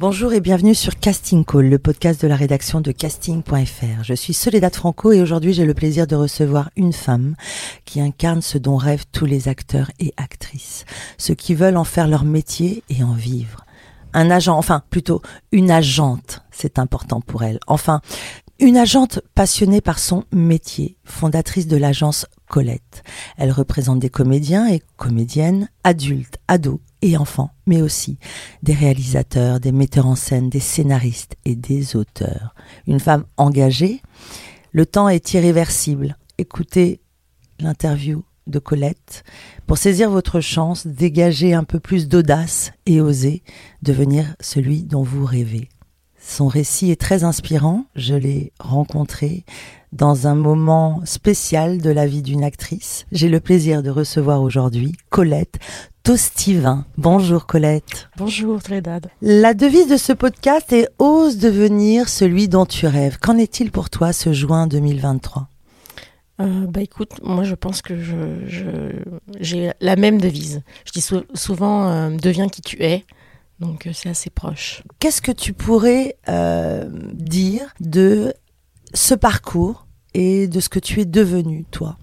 Bonjour et bienvenue sur Casting Call, le podcast de la rédaction de casting.fr. Je suis Soledad Franco et aujourd'hui j'ai le plaisir de recevoir une femme qui incarne ce dont rêvent tous les acteurs et actrices, ceux qui veulent en faire leur métier et en vivre. Un agent, enfin plutôt une agente, c'est important pour elle. Enfin, une agente passionnée par son métier, fondatrice de l'agence Colette. Elle représente des comédiens et comédiennes, adultes, ados et enfants, mais aussi des réalisateurs, des metteurs en scène, des scénaristes et des auteurs. Une femme engagée. Le temps est irréversible. Écoutez l'interview de Colette pour saisir votre chance, dégager un peu plus d'audace et oser devenir celui dont vous rêvez. Son récit est très inspirant. Je l'ai rencontré dans un moment spécial de la vie d'une actrice. J'ai le plaisir de recevoir aujourd'hui Colette Tostivin. Bonjour Colette. Bonjour Trédad. La devise de ce podcast est Ose devenir celui dont tu rêves. Qu'en est-il pour toi ce juin 2023 euh, bah écoute, moi je pense que je, j'ai la même devise. Je dis souvent euh, deviens qui tu es. Donc euh, c'est assez proche. Qu'est-ce que tu pourrais dire de ce parcours et de ce que tu es devenu, toi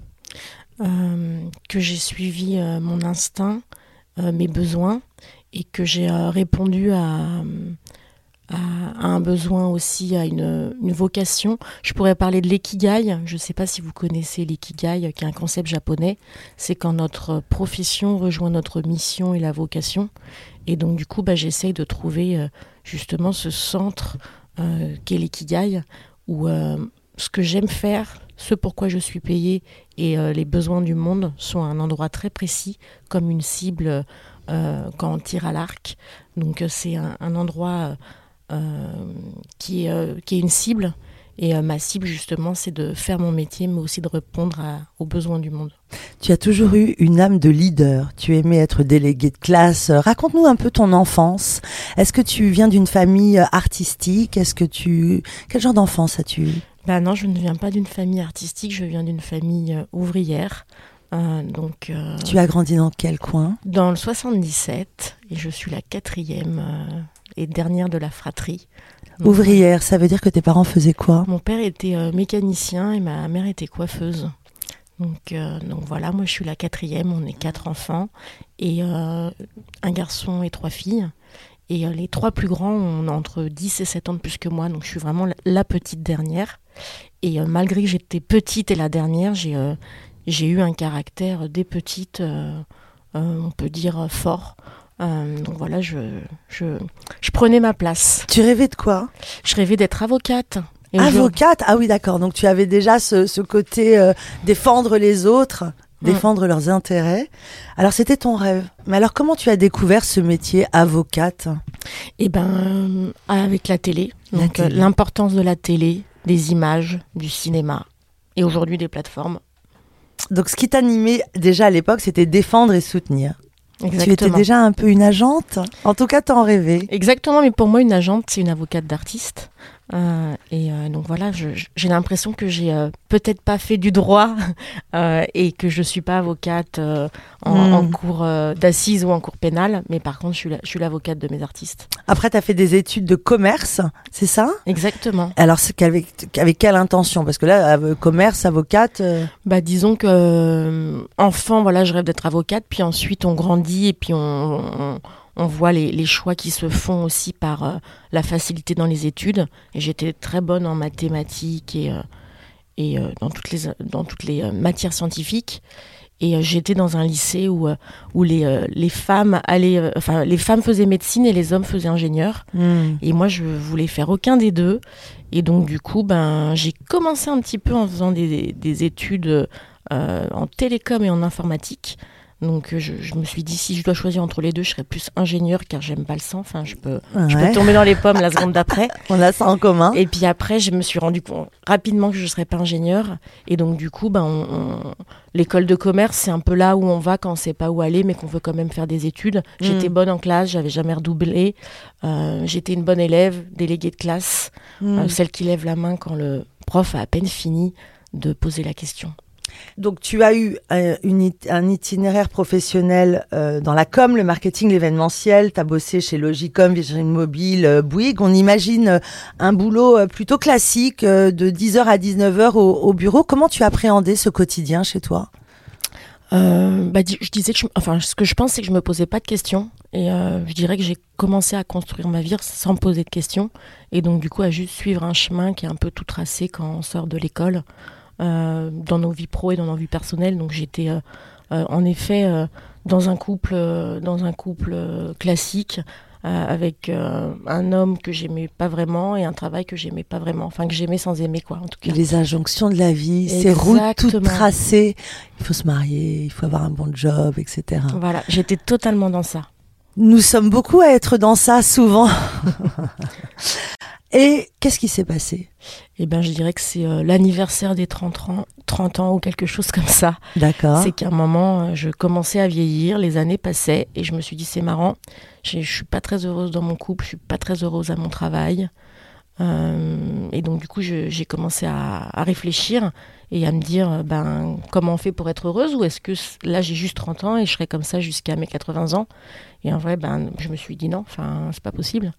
euh, Que j'ai suivi euh, mon instinct, euh, mes besoins, et que j'ai répondu à, à, un besoin aussi, à une, vocation. Je pourrais parler de l'ikigai. Je ne sais pas si vous connaissez l'ikigai, qui est un concept japonais. C'est quand notre profession rejoint notre mission et la vocation. Et donc, du coup, bah, j'essaye de trouver justement ce centre qu'est l'ikigai où euh, ce que j'aime faire, ce pourquoi je suis payée et euh, les besoins du monde sont à un endroit très précis, comme une cible euh, quand on tire à l'arc. Donc c'est un, endroit qui, est, qui est une cible. Et ma cible, justement, c'est de faire mon métier, mais aussi de répondre aux besoins du monde. Tu as toujours eu une âme de leader. Tu aimais être délégué de classe. Raconte-nous un peu ton enfance. Est-ce que tu viens d'une famille artistique? Est-ce que tu quel genre d'enfance as-tu eu? Bah non, je ne viens pas d'une famille artistique. Je viens d'une famille euh, ouvrière. Euh, donc. Euh, tu as grandi dans quel coin? Dans le 77 et je suis la quatrième et dernière de la fratrie. Ouvrière, ça veut dire que tes parents faisaient quoi? Mon père était mécanicien et ma mère était coiffeuse. Donc, euh, donc voilà, moi je suis la quatrième, on est quatre enfants, et euh, un garçon et trois filles. Et euh, les trois plus grands ont entre 10 et 7 ans de plus que moi, donc je suis vraiment la petite dernière. Et malgré que j'étais petite et la dernière, j'ai eu un caractère des petites, on peut dire, fort. Donc voilà, je, je, je, prenais ma place. Tu rêvais de quoi? Je rêvais d'être avocate. Avocate? Ah oui, d'accord. Donc tu avais déjà ce, côté euh, défendre les autres, défendre leurs intérêts. Alors c'était ton rêve. Mais alors comment tu as découvert ce métier avocate? Eh ben, euh, avec la télé. Donc euh, l'importance de la télé, des images, du cinéma et aujourd'hui des plateformes. Donc ce qui t'animait déjà à l'époque, c'était défendre et soutenir. Exactement. Tu étais déjà un peu une agente En tout cas, t'en rêvais. Exactement, mais pour moi, une agente, c'est une avocate d'artiste. Euh, et euh, donc voilà, j'ai l'impression que j'ai euh, peut-être pas fait du droit et que je suis pas avocate en, hmm. cours d'assises ou en cours pénal, mais par contre, je suis l'avocate de mes artistes. Après, tu as fait des études de commerce, c'est ça? Exactement. Alors, avec, avec quelle intention? Parce que là, commerce, avocate. Bah, disons que enfant, voilà, je rêve d'être avocate, puis ensuite on grandit et puis on on voit les, choix qui se font aussi par euh, la facilité dans les études. Et j'étais très bonne en mathématiques et, euh, et euh, dans toutes les, dans toutes les matières scientifiques. Et j'étais dans un lycée où, où les, les, femmes allaient, enfin, les femmes faisaient médecine et les hommes faisaient ingénieur. Hmm. Et moi, je voulais faire aucun des deux. Et donc, du coup, ben, j'ai commencé un petit peu en faisant des, des études en télécom et en informatique. Donc je, me suis dit si je dois choisir entre les deux, je serais plus ingénieur car j'aime pas le sang. Enfin, je peux, je peux tomber dans les pommes la seconde d'après. On a ça en commun. Et puis après, je me suis rendu compte rapidement que je serais pas ingénieur. Et donc du coup, ben, l'école de commerce, c'est un peu là où on va quand on sait pas où aller, mais qu'on veut quand même faire des études. J'étais mm. bonne en classe, j'avais jamais redoublé. Euh, j'étais une bonne élève, déléguée de classe, mm. euh, celle qui lève la main quand le prof a à peine fini de poser la question. Donc tu as eu un, itinéraire professionnel euh, dans la com, le marketing, l'événementiel. Tu as bossé chez Logicom, Virgin Mobile, euh, Bouygues. On imagine euh, un boulot plutôt classique de 10h à 19h au, bureau. Comment tu appréhendais ce quotidien chez toi? Bah, je disais que enfin ce que je pense c'est que je me posais pas de questions et je dirais que j'ai commencé à construire ma vie sans poser de questions et donc du coup à juste suivre un chemin qui est un peu tout tracé quand on sort de l'école euh, dans nos vies pro et dans nos vies personnelles. Donc j'étais euh, euh, en effet dans un couple, dans un couple classique. avec un homme que j'aimais pas vraiment et un travail que j'aimais pas vraiment, enfin que j'aimais sans aimer quoi en tout cas. Les injonctions de la vie, ces routes toutes tracées, il faut se marier, il faut avoir un bon job, etc. Voilà, j'étais totalement dans ça. Nous sommes beaucoup à être dans ça souvent. Et qu'est-ce qui s'est passé? Eh ben, je dirais que c'est euh, l'anniversaire des 30 ans, 30 ans ou quelque chose comme ça. D'accord. C'est qu'à un moment, euh, je commençais à vieillir, les années passaient et je me suis dit c'est marrant. Je suis pas très heureuse dans mon couple, je suis pas très heureuse à mon travail. Euh, et donc du coup, j'ai commencé à, réfléchir et à me dire ben comment on fait pour être heureuse ou est-ce que là j'ai juste 30 ans et je serai comme ça jusqu'à mes 80 ans? Et en vrai ben je me suis dit non enfin c'est pas possible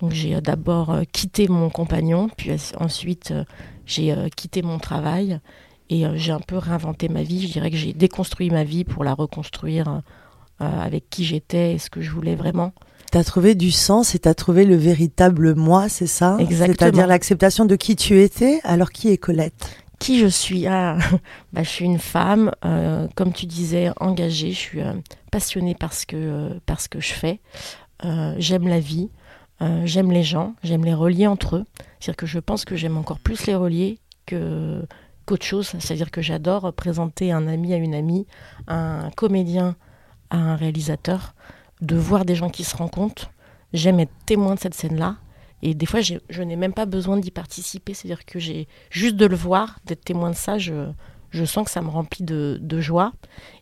donc j'ai euh, d'abord euh, quitté mon compagnon, puis ensuite euh, j'ai quitté mon travail et j'ai un peu réinventé ma vie. Je dirais que j'ai déconstruit ma vie pour la reconstruire avec qui j'étais et ce que je voulais vraiment. Tu as trouvé du sens et tu as trouvé le véritable moi, c'est ça? Exactement. C'est-à-dire l'acceptation de qui tu étais. Alors qui est Colette? Qui je suis? Ah, bah, Je suis une femme, comme tu disais, engagée. Je suis passionnée par ce que, par ce que je fais. J'aime la vie. Euh, j'aime les gens, j'aime les relier entre eux. C'est-à-dire que je pense que j'aime encore plus les relier que qu'autre chose. C'est-à-dire que j'adore présenter un ami à une amie, un comédien à un réalisateur, de voir des gens qui se rencontrent. J'aime être témoin de cette scène-là. Et des fois, je n'ai même pas besoin d'y participer. C'est-à-dire que j'ai juste de le voir, d'être témoin de ça, je, sens que ça me remplit de, de joie.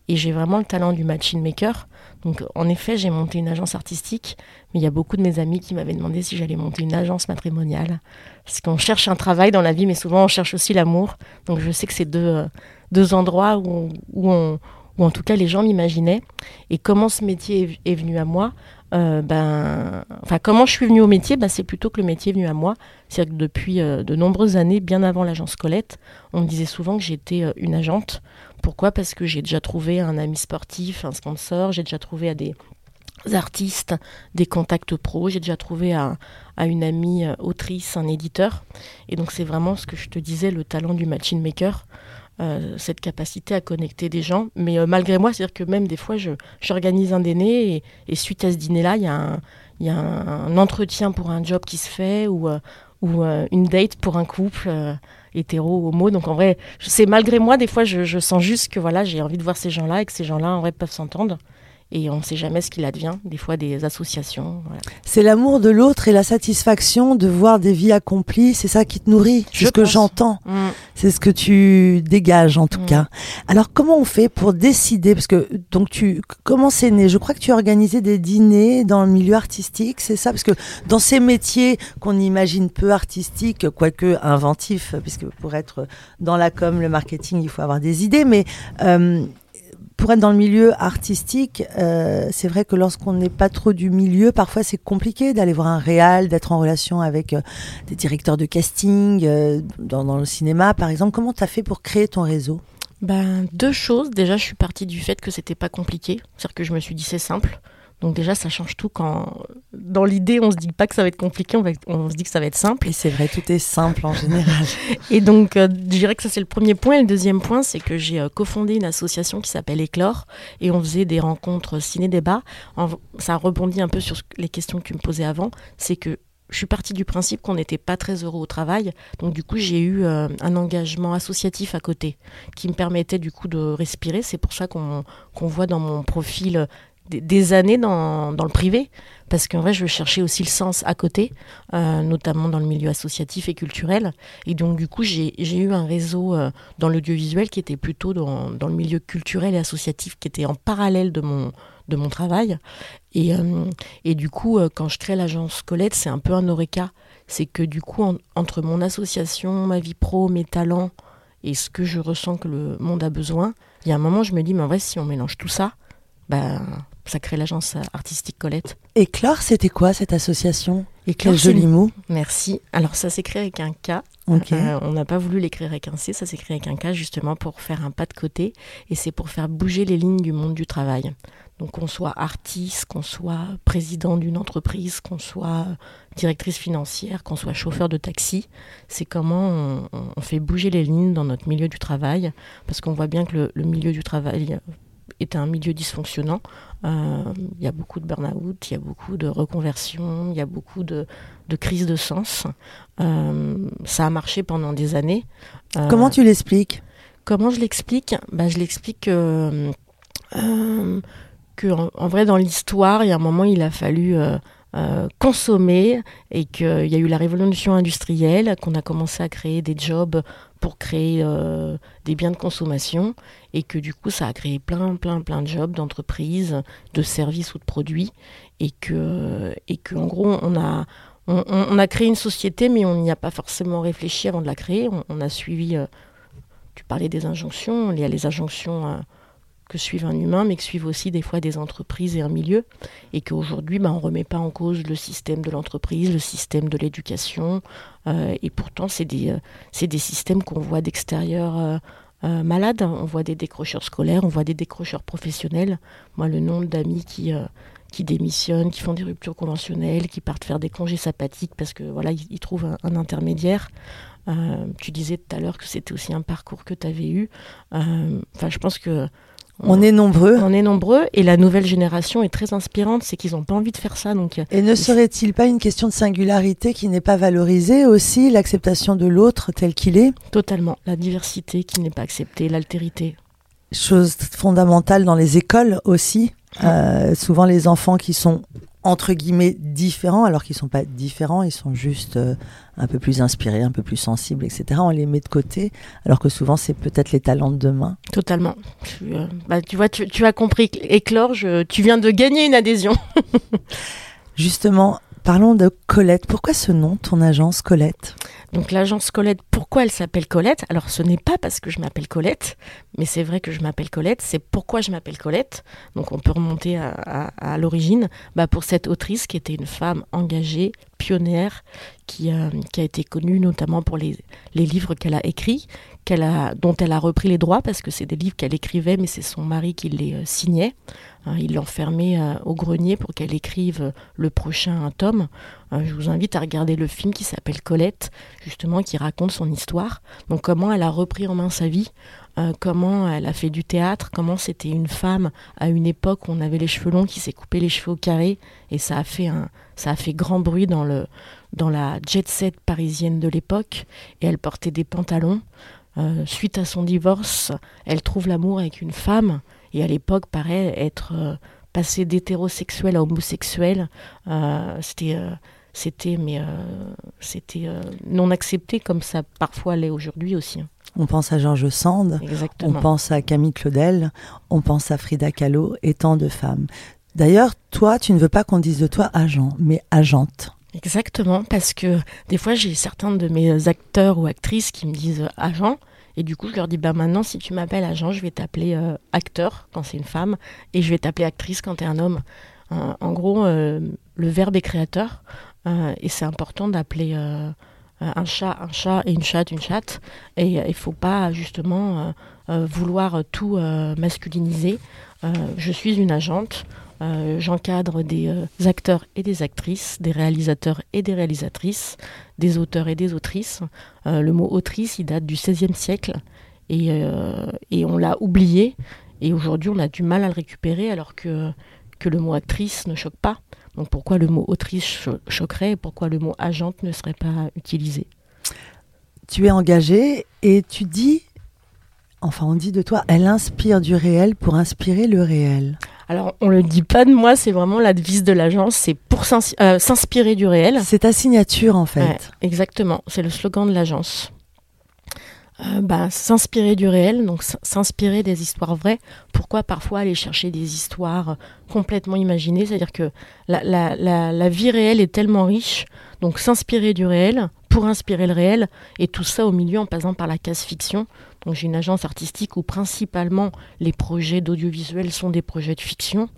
Et j'ai vraiment le talent du machine maker. Donc en effet, j'ai monté une agence artistique, mais il y a beaucoup de mes amis qui m'avaient demandé si j'allais monter une agence matrimoniale. Parce qu'on cherche un travail dans la vie, mais souvent on cherche aussi l'amour. Donc je sais que c'est deux, euh, deux endroits où, où, en tout cas les gens m'imaginaient. Et comment ce métier est, venu à moi euh, ben, enfin, comment je suis venue au métier ben, C'est plutôt que le métier est venu à moi. C'est-à-dire que depuis euh, de nombreuses années, bien avant l'agence Colette, on me disait souvent que j'étais une agente. Pourquoi? Parce que j'ai déjà trouvé un ami sportif, un sponsor, j'ai déjà trouvé à des artistes des contacts pros, j'ai déjà trouvé à, une amie euh, autrice, un éditeur. Et donc c'est vraiment ce que je te disais, le talent du machine maker. Euh, cette capacité à connecter des gens. Mais euh, malgré moi, c'est-à-dire que même des fois, j'organise un dîner et, suite à ce dîner-là, il y, y, a un entretien pour un job qui se fait ou, ou une date pour un couple hétéro, homo. Donc en vrai, c'est malgré moi, des fois, je, sens juste que voilà, j'ai envie de voir ces gens-là et que ces gens-là, en vrai, peuvent s'entendre et on ne sait jamais ce qu'il advient, des fois des associations. C'est l'amour de l'autre et la satisfaction de voir des vies accomplies, c'est ça qui te nourrit, c'est ce que j'entends, mm. c'est ce que tu dégages en tout mm. cas. Alors comment on fait pour décider, parce que donc tu, comment c'est né? Je crois que tu as organisé des dîners dans le milieu artistique, c'est ça? Parce que dans ces métiers qu'on imagine peu artistiques, quoique inventifs, puisque pour être dans la com, le marketing, il faut avoir des idées, mais... Euh, pour être dans le milieu artistique, euh, c'est vrai que lorsqu'on n'est pas trop du milieu, parfois c'est compliqué d'aller voir un réal, d'être en relation avec euh, des directeurs de casting, euh, dans, le cinéma par exemple. Comment tu as fait pour créer ton réseau? Ben, Deux choses. Déjà, je suis partie du fait que c'était pas compliqué. C'est-à-dire que je me suis dit c'est simple. Donc déjà, ça change tout quand, dans l'idée, on se dit pas que ça va être compliqué, on, se dit que ça va être simple. Et c'est vrai, tout est simple en général. et donc, euh, je dirais que ça c'est le premier point. Et le deuxième point, c'est que j'ai euh, cofondé une association qui s'appelle Éclore, et on faisait des rencontres ciné-débat. Ça rebondit un peu sur les questions que tu me posais avant. C'est que je suis partie du principe qu'on n'était pas très heureux au travail. Donc du coup, j'ai eu euh, un engagement associatif à côté qui me permettait du coup de respirer. C'est pour ça qu'on voit dans mon profil des, années dans, le privé, parce qu'en vrai, je cherchais aussi le sens à côté, euh, notamment dans le milieu associatif et culturel. Et donc, du coup, j'ai eu un réseau euh, dans l'audiovisuel qui était plutôt dans, le milieu culturel et associatif, qui était en parallèle de mon, de mon travail. Et, euh, et du coup, quand je crée l'agence Colette, c'est un peu un oreca. C'est que du coup, entre mon association, ma vie pro, mes talents et ce que je ressens que le monde a besoin, il y a un moment, je me dis, mais en vrai, si on mélange tout ça, ben, ça crée l'agence artistique Colette. Éclore, c'était quoi cette association? Éclore, Quel joli mot. Merci. Alors ça s'écrit avec un K. Euh, on n'a pas voulu l'écrire avec un C, ça s'écrit avec un K justement pour faire un pas de côté et c'est pour faire bouger les lignes du monde du travail. Donc qu'on soit artiste, qu'on soit président d'une entreprise, qu'on soit directrice financière, qu'on soit chauffeur de taxi, c'est comment on, fait bouger les lignes dans notre milieu du travail, parce qu'on voit bien que le milieu du travail est un milieu dysfonctionnant. Euh, il y a beaucoup de burn-out, il y a beaucoup de reconversion, il y a beaucoup de, de crises de sens. Euh, ça a marché pendant des années. Euh, comment tu l'expliques? Comment je l'explique? Bah, Je l'explique que, que en, vrai, dans l'histoire, il y a un moment, il a fallu consommer et qu'il y a eu la révolution industrielle, qu'on a commencé à créer des jobs pour créer euh, des biens de consommation et que du coup ça a créé plein plein plein de jobs d'entreprises, de services ou de produits et que en gros on a on, a créé une société mais on n'y a pas forcément réfléchi avant de la créer. On, a suivi, euh, tu parlais des injonctions, il y a les injonctions que suivent un humain, mais que suivent aussi des fois des entreprises et un milieu, et qu'aujourd'hui, bah, on ne remet pas en cause le système de l'entreprise, le système de l'éducation, euh, et pourtant, c'est des, euh, des systèmes qu'on voit d'extérieur euh, malades. On voit des décrocheurs scolaires, on voit des décrocheurs professionnels. Moi, le nombre d'amis qui qui démissionnent, qui font des ruptures conventionnelles, qui partent faire des congés sympathiques parce que voilà, ils, trouvent un, un intermédiaire. tu disais tout à l'heure que c'était aussi un parcours que tu avais eu. Enfin, je pense que on est nombreux. On est nombreux et la nouvelle génération est très inspirante, c'est qu'ils n'ont pas envie de faire ça. Donc, et ne serait-il pas une question de singularité qui n'est pas valorisée aussi, l'acceptation de l'autre tel qu'il est? Totalement, la diversité qui n'est pas acceptée, l'altérité. Chose fondamentale dans les écoles aussi. Euh, souvent les enfants qui sont entre guillemets différents, alors qu'ils sont pas différents, ils sont juste euh, un peu plus inspirés, un peu plus sensibles, etc. On les met de côté, alors que souvent c'est peut-être les talents de demain. Totalement. Tu, euh, bah, tu vois, tu, as compris, Éclore, tu viens de gagner une adhésion. Justement, parlons de Colette. Pourquoi ce nom, ton agence Colette? Donc l'agence Colette, pourquoi elle s'appelle Colette? Alors ce n'est pas parce que je m'appelle Colette, mais c'est vrai que je m'appelle Colette, c'est pourquoi je m'appelle Colette. Donc on peut remonter à, l'origine, bah, pour cette autrice qui était une femme engagée, pionnière, qui, euh, qui a été connue notamment pour les, livres qu'elle a écrits, dont elle a repris les droits, parce que c'est des livres qu'elle écrivait, mais c'est son mari qui les euh, signait. Hein, il l'enfermait euh, au grenier pour qu'elle écrive le prochain tome. je vous invite à regarder le film qui s'appelle Colette, justement, qui raconte son histoire. Donc comment elle a repris en main sa vie, comment elle a fait du théâtre, comment c'était une femme à une époque où on avait les cheveux longs qui s'est coupé les cheveux au carré, et ça a fait un, ça a fait grand bruit dans le, dans la jet set parisienne de l'époque et elle portait des pantalons. Euh, suite à son divorce, elle trouve l'amour avec une femme et à l'époque, paraît être euh, passé d'hétérosexuel à homosexuel. Euh, c'était c'était mais c'était non accepté comme ça parfois l'est aujourd'hui aussi. Hein. On pense à Georges Sand, on pense à Camille Claudel, on pense à Frida Kahlo et tant de femmes. D'ailleurs, toi, tu ne veux pas qu'on dise de toi agent, mais agente. Exactement, parce que des fois j'ai certains de mes acteurs ou actrices qui me disent euh, agent, et du coup je leur dis bah maintenant si tu m'appelles agent, je vais t'appeler euh, acteur quand c'est une femme, et je vais t'appeler actrice quand tu es un homme. en gros, euh, le verbe est créateur, et c'est important d'appeler un chat un chat et une chatte une chatte, et il ne faut pas justement vouloir tout masculiniser. je suis une agente. Euh, j'encadre des euh, acteurs et des actrices, des réalisateurs et des réalisatrices, des auteurs et des autrices. Euh, le mot autrice, il date du XVIe siècle et, et on l'a oublié. Et aujourd'hui, on a du mal à le récupérer alors que, que le mot actrice ne choque pas. Donc pourquoi le mot autrice choquerait et pourquoi le mot agente ne serait pas utilisé? Tu es engagée et tu dis, enfin on dit de toi, elle inspire du réel pour inspirer le réel. Alors, on le dit pas de moi, c'est vraiment la devise de l'agence, c'est pour euh, s'inspirer du réel. C'est ta signature en fait. exactement, c'est le slogan de l'agence. Euh, bah, s'inspirer du réel, donc s'inspirer des histoires vraies. Pourquoi parfois aller chercher des histoires complètement imaginées? C'est-à-dire que la, la, vie réelle est tellement riche, donc s'inspirer du réel pour inspirer le réel, et tout ça au milieu en passant par la case fiction. Donc j'ai une agence artistique où principalement les projets d'audiovisuel sont des projets de fiction,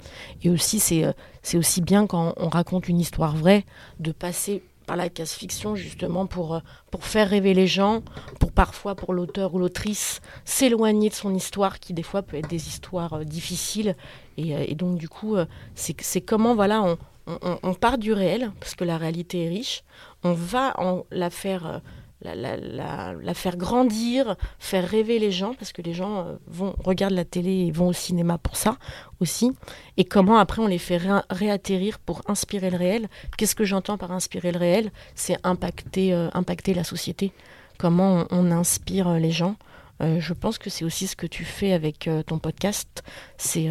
et aussi c'est euh, aussi bien quand on raconte une histoire vraie de passer la case fiction justement pour, euh, pour faire rêver les gens, pour parfois pour l'auteur ou l'autrice s'éloigner de son histoire qui des fois peut être des histoires euh, difficiles. Et, euh, et, donc du coup, c'est comment voilà, on, on, on, part du réel, parce que la réalité est riche, on va en la faire la, faire grandir, faire rêver les gens, parce que les gens euh, vont regardent la télé et vont au cinéma pour ça aussi. Et comment après on les fait réatterrir pour inspirer le réel. Qu'est-ce que j'entends par inspirer le réel? C'est impacter, euh, impacter la société. Comment on, inspire euh, les gens. je pense que c'est aussi ce que tu fais avec ton podcast. C'est.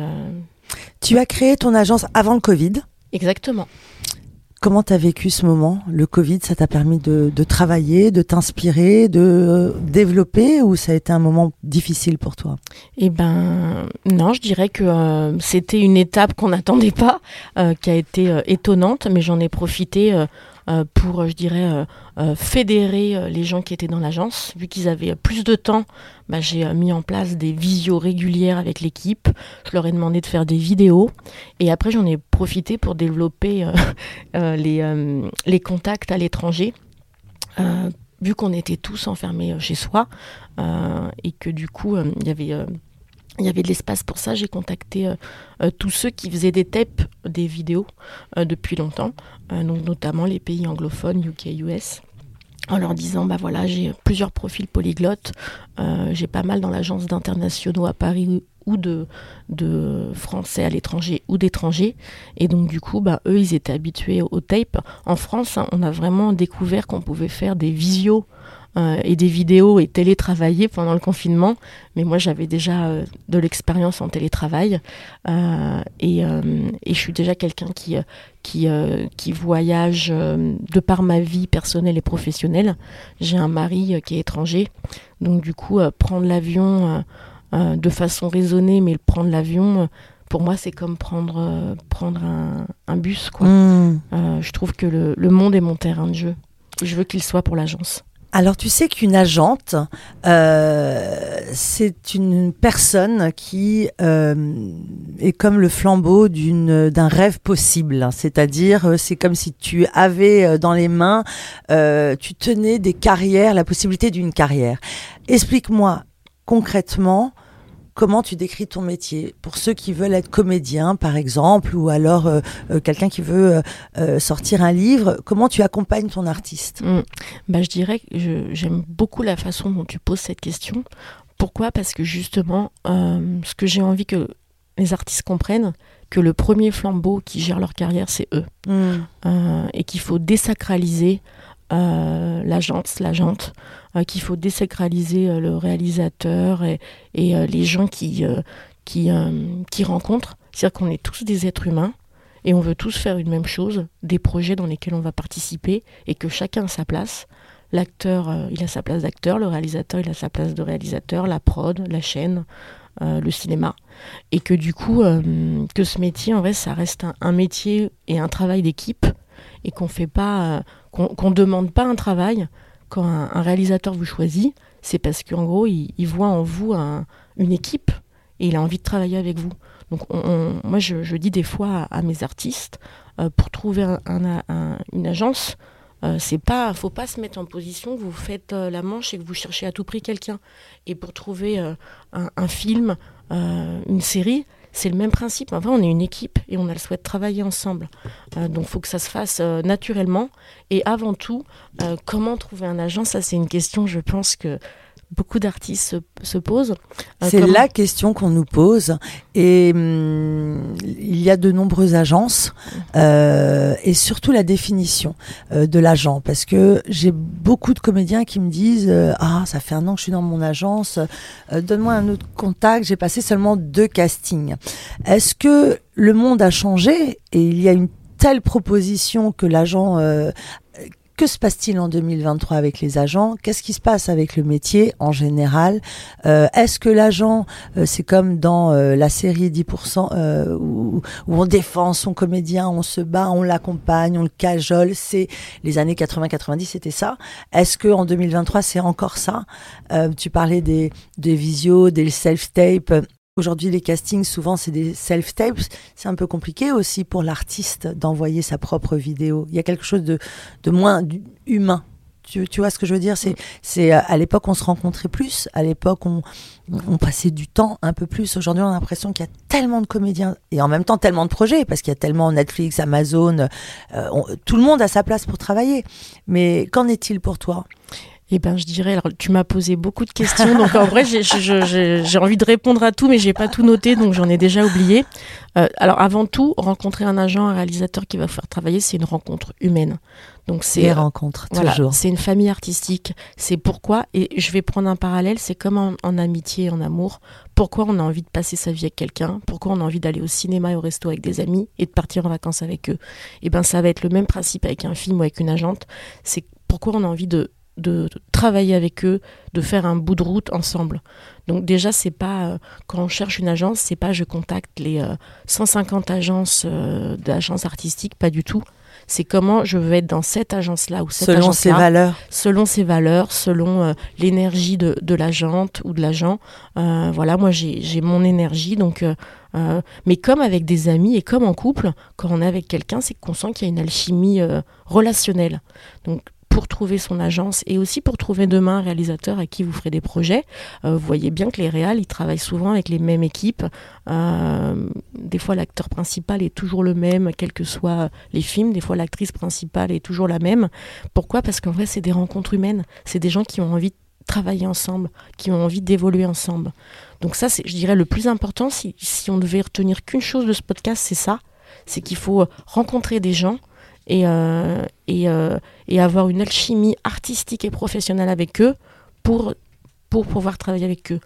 Tu as créé ton agence avant le Covid. Exactement. Comment tu vécu ce moment Le Covid, ça t'a permis de, travailler, de t'inspirer, de développer ou ça a été un moment difficile pour toi? Eh ben non, je dirais que euh, c'était une étape qu'on n'attendait pas, euh, qui a été euh, étonnante, mais j'en ai profité pour, je dirais, euh, euh, fédérer les gens qui étaient dans l'agence. Vu qu'ils avaient plus de temps, bah, j'ai mis en place des visios régulières avec l'équipe. Je leur ai demandé de faire des vidéos. Et après, j'en ai profité pour développer les contacts à l'étranger vu qu'on était tous enfermés chez soi et que du coup il y avait il y avait de l'espace pour ça. J'ai contacté euh, euh, tous ceux qui faisaient des tapes, des vidéos euh, depuis longtemps, notamment les pays anglophones, UK, US en leur disant bah voilà j'ai plusieurs profils polyglottes j'ai pas mal dans l'agence d'internationaux à Paris ou de, français à l'étranger ou d'étrangers et donc du coup bah eux ils étaient habitués aux tapes en France hein, on a vraiment découvert qu'on pouvait faire des visios euh, et des vidéos et télétravailler pendant le confinement. Mais moi, j'avais déjà euh, de l'expérience en télétravail euh, et, et, je suis déjà quelqu'un qui, qui, qui voyage de par ma vie personnelle et professionnelle. J'ai un mari qui est étranger, donc du coup, prendre l'avion de façon raisonnée, mais prendre l'avion pour moi, c'est comme prendre, prendre un, un bus. Quoi. Mmh. je trouve que le, le, monde est mon terrain de jeu. je veux qu'il soit pour l'agence. Alors tu sais qu'une agente, euh, c'est une personne qui euh, est comme le flambeau d'un rêve possible. C'est-à-dire, euh, c'est comme si tu avais dans les mains, tu tenais des carrières, la possibilité d'une carrière. Explique-moi concrètement comment tu décris ton métier pour ceux qui veulent être comédiens par exemple ou alors euh, euh, quelqu'un qui veut euh, sortir un livre? Comment tu accompagnes ton artiste? Mmh. bah, je dirais que j'aime beaucoup la façon dont tu poses cette question. Pourquoi? Parce que justement ce que j'ai envie que les artistes comprennent que le premier flambeau qui gère leur carrière c'est eux. Mmh. et qu'il faut désacraliser l'agence, l'agente, euh, qu'il faut désacraliser euh, le réalisateur et, euh, les gens qui, qui, qui rencontrent. C'est-à-dire qu'on est tous des êtres humains et on veut tous faire une même chose, des projets dans lesquels on va participer et que chacun a sa place. L'acteur, il a sa place d'acteur, le réalisateur, il a sa place de réalisateur, la prod, la chaîne, le cinéma. Et que du coup, que ce métier, en vrai, ça reste un, métier et un travail d'équipe et qu'on fait pas, qu'on ne demande pas un travail, quand un, réalisateur vous choisit, c'est parce qu'en gros, il, voit en vous une équipe et il a envie de travailler avec vous. Donc, moi, je, dis des fois à, mes artistes, euh, pour trouver une agence, euh, c'est pas, faut pas se mettre en position que vous faites euh, la manche et que vous cherchez à tout prix quelqu'un. Et pour trouver un, film, une série, c'est le même principe. Enfin, on est une équipe et on a le souhait de travailler ensemble. donc, il faut que ça se fasse naturellement. Et avant tout, comment trouver un agent? Ça, c'est une question, je pense que beaucoup d'artistes se, posent. Euh, c'est la question qu'on nous pose. Et hum, il y a de nombreuses agences euh, et surtout la définition euh, de l'agent. Parce que j'ai beaucoup de comédiens qui me disent ah ça fait un an que je suis dans mon agence donne-moi un autre contact. J'ai passé seulement deux castings. Est-ce que le monde a changé? Et il y a une telle proposition que l'agent que se passe-t-il en 2023 avec les agents? Qu'est-ce qui se passe avec le métier en général? Euh, Est-ce que l'agent, euh, c'est comme dans euh, la série 10% où, où, on défend son comédien, on se bat, on l'accompagne, on le cajole C'est les années 80-90, c'était ça? Est-ce que en 2023, c'est encore ça? Tu parlais des, des visios, des self-tape. Aujourd'hui, les castings, souvent, c'est des self-tapes. C'est un peu compliqué aussi pour l'artiste d'envoyer sa propre vidéo. Il y a quelque chose de, de moins humain. Tu, vois ce que je veux dire? C'est, c'est à l'époque, on se rencontrait plus. À l'époque, on, on passait du temps un peu plus. Aujourd'hui, on a l'impression qu'il y a tellement de comédiens et en même temps tellement de projets parce qu'il y a tellement Netflix, Amazon. Euh, tout le monde a sa place pour travailler. Mais qu'en est-il pour toi? Eh ben, je dirais, alors tu m'as posé beaucoup de questions, donc en vrai, j'ai envie de répondre à tout, mais j'ai pas tout noté, donc j'en ai déjà oublié. Euh, alors, avant tout, rencontrer un agent, un réalisateur qui va vous faire travailler, c'est une rencontre humaine. Donc c'est les rencontres toujours. C'est une famille artistique. C'est pourquoi et je vais prendre un parallèle. C'est comme en, en, amitié, en amour. Pourquoi on a envie de passer sa vie avec quelqu'un? Pourquoi on a envie d'aller au cinéma et au resto avec des amis et de partir en vacances avec eux? Eh ben ça va être le même principe avec un film ou avec une agente. C'est pourquoi on a envie de de, travailler avec eux, de faire un bout de route ensemble. Donc déjà, c'est pas euh, quand on cherche une agence, c'est pas je contacte les 150 euh, agences euh, d'agences artistiques, pas du tout. C'est comment je veux être dans cette agence-là ou cette selon ses valeurs, selon ses valeurs, selon l'énergie de, de l'agente ou de l'agent. voilà, moi j'ai mon énergie, donc. mais comme avec des amis et comme en couple, quand on est avec quelqu'un, c'est qu'on sent qu'il y a une alchimie relationnelle. Donc pour trouver son agence et aussi pour trouver demain un réalisateur à qui vous ferez des projets. Euh, vous voyez bien que les réals, ils travaillent souvent avec les mêmes équipes. Euh, des fois, l'acteur principal est toujours le même, quels que soient les films. Des fois, l'actrice principale est toujours la même. Pourquoi? Parce qu'en vrai, c'est des rencontres humaines. C'est des gens qui ont envie de travailler ensemble, qui ont envie d'évoluer ensemble. Donc ça, c'est, je dirais, le plus important. Si, si on devait retenir qu'une chose de ce podcast, c'est ça. C'est qu'il faut rencontrer des gens et, euh, euh, et, avoir une alchimie artistique et professionnelle avec eux pour, pour pouvoir travailler avec eux.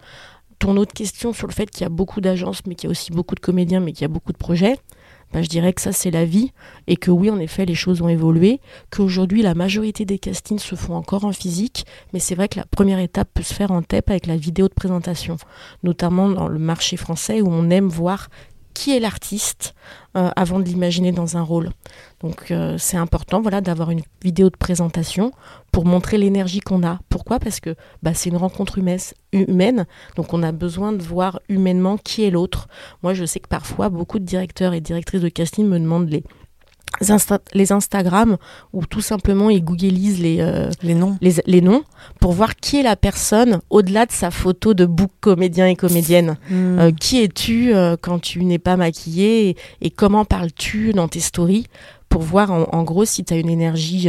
Ton autre question sur le fait qu'il y a beaucoup d'agences, mais qu'il y a aussi beaucoup de comédiens, mais qu'il y a beaucoup de projets, ben, je dirais que ça c'est la vie et que oui en effet les choses ont évolué, qu'aujourd'hui la majorité des castings se font encore en physique, mais c'est vrai que la première étape peut se faire en TEP avec la vidéo de présentation, notamment dans le marché français où on aime voir qui est l'artiste euh, avant de l'imaginer dans un rôle. Donc euh, c'est important voilà, d'avoir une vidéo de présentation pour montrer l'énergie qu'on a. Pourquoi? Parce que bah, c'est une rencontre humaine, donc on a besoin de voir humainement qui est l'autre. Moi je sais que parfois beaucoup de directeurs et directrices de casting me demandent les, les Instagram ou tout simplement ils googlisent les, euh, les, noms. Les, noms pour voir qui est la personne au-delà de sa photo de book comédien et comédienne. Hmm. Euh, qui es-tu euh, quand tu n'es pas maquillée et, comment parles-tu dans tes stories pour voir en, gros si tu as une énergie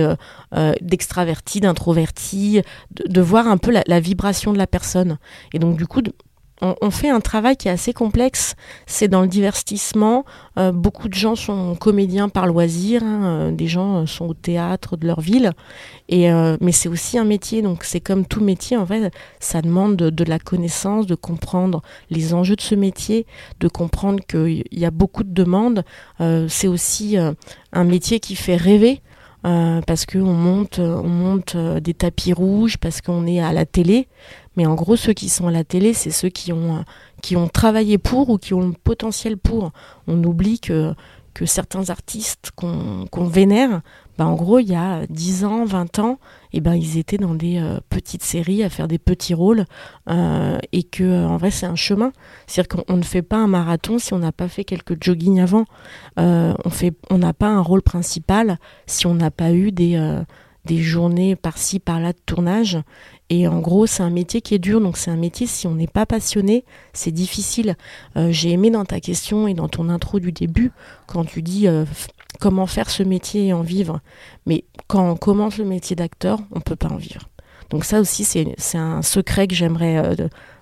d'extraverti, d'introverti, de, voir un peu la, la, vibration de la personne. Et donc du coup, on, fait un travail qui est assez complexe. C'est dans le divertissement. Euh, beaucoup de gens sont comédiens par loisir. Hein. Euh, des gens euh, sont au théâtre de leur ville. Et, mais c'est aussi un métier. Donc c'est comme tout métier. En fait, ça demande de, la connaissance, de comprendre les enjeux de ce métier, de comprendre qu'il y a beaucoup de demandes. c'est aussi un métier qui fait rêver. parce qu'on monte, on monte des tapis rouges, parce qu'on est à la télé, mais en gros, ceux qui sont à la télé, c'est ceux qui ont, qui ont travaillé pour ou qui ont le potentiel pour. On oublie que, que certains artistes qu'on vénère, bah en gros, il y a 10 ans, 20 ans, et eh ben, ils étaient dans des euh, petites séries à faire des petits rôles. Euh, et que, euh, en vrai, c'est un chemin. C'est-à-dire qu'on ne fait pas un marathon si on n'a pas fait quelques jogging avant. on n'a pas un rôle principal si on n'a pas eu des journées par-ci, par-là de tournage. Et en gros, c'est un métier qui est dur. Donc, c'est un métier, si on n'est pas passionné, c'est difficile. Euh, j'ai aimé dans ta question et dans ton intro du début, quand tu dis euh, comment faire ce métier et en vivre. Mais quand on commence le métier d'acteur, on ne peut pas en vivre. Donc, ça aussi, c'est un secret que j'aimerais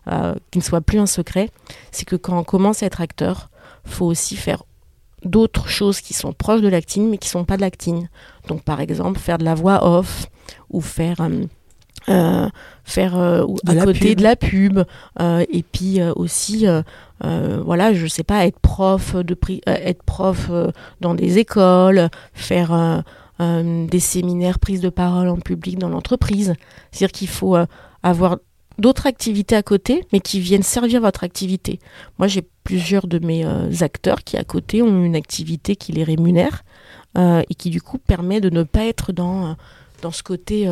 euh, qu'il ne soit plus un secret. C'est que quand on commence à être acteur, faut aussi faire d'autres choses qui sont proches de l'acting mais qui sont pas de l'acting. Donc par exemple faire de la voix off ou faire euh, faire euh, à côté de la pub et puis aussi voilà je sais pas être prof de être prof dans des écoles faire des séminaires prise de parole en public dans l'entreprise c'est à dire qu'il faut avoir d'autres activités à côté, mais qui viennent servir votre activité. Moi, j'ai plusieurs de mes euh, acteurs qui, à côté, ont une activité qui les rémunère euh, et qui, du coup, permet de ne pas être dans, euh, dans ce côté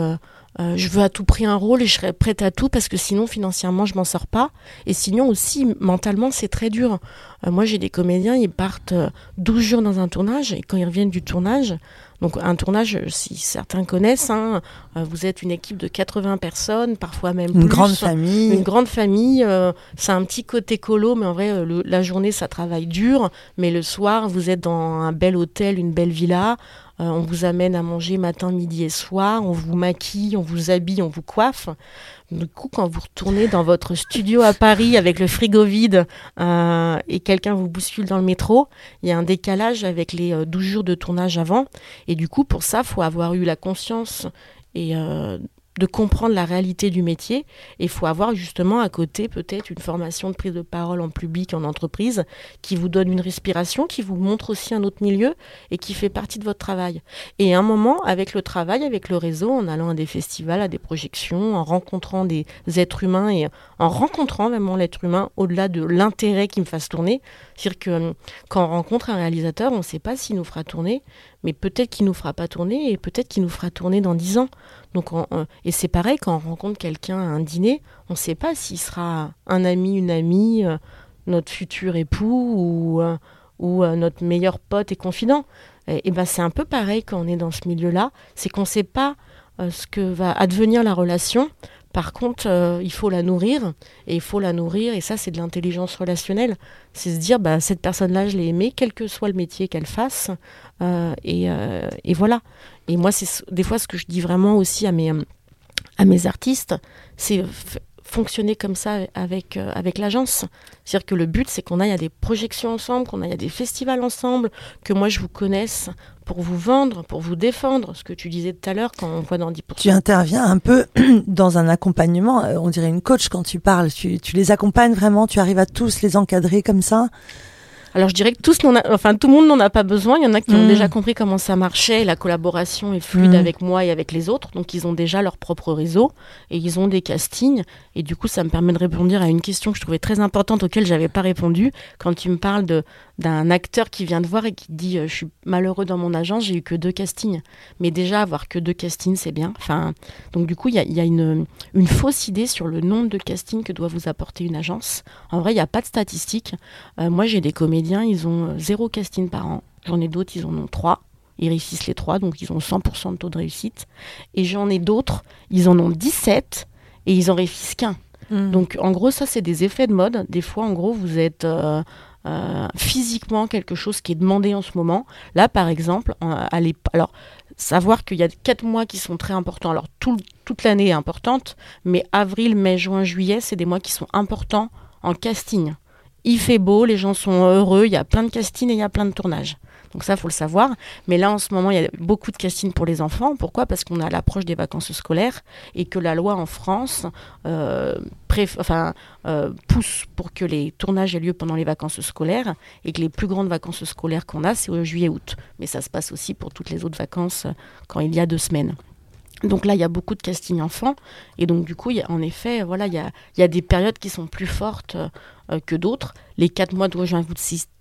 je veux à tout prix un rôle et je serai prête à tout parce que sinon, financièrement, je m'en sors pas. Et sinon, aussi, mentalement, c'est très dur. moi, j'ai des comédiens, ils partent 12 jours dans un tournage et quand ils reviennent du tournage, donc un tournage, si certains connaissent, hein, euh, vous êtes une équipe de 80 personnes, parfois même une grande famille. Une grande famille. Euh, c'est un petit côté colo, mais en vrai, euh, la journée, ça travaille dur. Mais le soir, vous êtes dans un bel hôtel, une belle villa. On vous amène à manger matin, midi et soir. On vous maquille, on vous habille, on vous coiffe. Du coup, quand vous retournez dans votre studio à Paris avec le frigo vide euh, et quelqu'un vous bouscule dans le métro, il y a un décalage avec les 12 euh, jours de tournage avant. Et du coup, pour ça, faut avoir eu la conscience et euh, de comprendre la réalité du métier. Et il faut avoir justement à côté peut-être une formation de prise de parole en public, en entreprise, qui vous donne une respiration, qui vous montre aussi un autre milieu et qui fait partie de votre travail. Et à un moment, avec le travail, avec le réseau, en allant à des festivals, à des projections, en rencontrant des êtres humains et en rencontrant vraiment l'être humain au-delà de l'intérêt qui me fasse tourner. C'est-à-dire que hum, quand on rencontre un réalisateur, on ne sait pas s'il nous fera tourner, mais peut-être qu'il nous fera pas tourner et peut-être qu'il nous fera tourner dans dix ans. Donc, et c'est pareil quand on rencontre quelqu'un à un dîner, on ne sait pas s'il sera un ami, une amie, euh, notre futur époux ou, euh, euh, notre meilleur pote et confident. Et, ben c'est un peu pareil quand on est dans ce milieu-là, c'est qu'on ne sait pas ce que va advenir la relation par contre, euh, il faut la nourrir, et il faut la nourrir, et ça, c'est de l'intelligence relationnelle. C'est se dire, bah, cette personne-là, je l'ai aimée, quel que soit le métier qu'elle fasse, euh, euh, et, voilà. Et moi, c'est des fois ce que je dis vraiment aussi à mes, à mes artistes, c'est fonctionner comme ça avec, avec l'agence. C'est-à-dire que le but, c'est qu'on aille à des projections ensemble, qu'on aille à des festivals ensemble, que moi, je vous connaisse pour vous vendre, pour vous défendre, ce que tu disais tout à l'heure quand on voit dans 10%. Tu interviens un peu dans un accompagnement, euh, on dirait une coach quand tu parles, tu, tu les accompagnes vraiment, tu arrives à tous les encadrer comme ça? Alors je dirais que tous enfin tout le monde n'en a pas besoin. Il y en a qui ont mm. déjà compris comment ça marchait. La collaboration est fluide mm. avec moi et avec les autres, donc ils ont déjà leur propre réseau et ils ont des castings. Et du coup, ça me permet de répondre à une question que je trouvais très importante auquel j'avais pas répondu quand tu me parles d'un acteur qui vient te voir et qui dit euh, je suis malheureux dans mon agence, j'ai eu que deux castings. Mais déjà avoir que deux castings, c'est bien. Enfin, donc du coup, il y a, une, une fausse idée sur le nombre de castings que doit vous apporter une agence. En vrai, il n'y a pas de statistiques. Euh, moi, j'ai des comédiens ils ont euh, zéro casting par an. J'en ai d'autres, ils en ont trois. Ils réussissent les trois, donc ils ont 100% de taux de réussite. Et j'en ai d'autres, ils en ont 17 et ils en réussissent qu'un. Hmm. Donc en gros, ça, c'est des effets de mode. Des fois, en gros, vous êtes euh, euh, physiquement quelque chose qui est demandé en ce moment. Là, par exemple, allez, alors savoir qu'il y a quatre mois qui sont très importants. Alors toute l'année est importante, mais avril, mai, juin, juillet, c'est des mois qui sont importants en casting il fait beau, les gens sont heureux, il y a plein de castings et il y a plein de tournages. Donc ça, faut le savoir. Mais là, en ce moment, il y a beaucoup de castings pour les enfants. Pourquoi? Parce qu'on a l'approche des vacances scolaires et que la loi en France euh, euh, pousse pour que les tournages aient lieu pendant les vacances scolaires et que les plus grandes vacances scolaires qu'on a, c'est au juillet-août. Mais ça se passe aussi pour toutes les autres vacances quand il y a deux semaines. Donc là, il y a beaucoup de casting enfants. Et donc, du coup, en effet, voilà, il y a, des périodes qui sont plus fortes euh, que d'autres. Les quatre mois dont je viens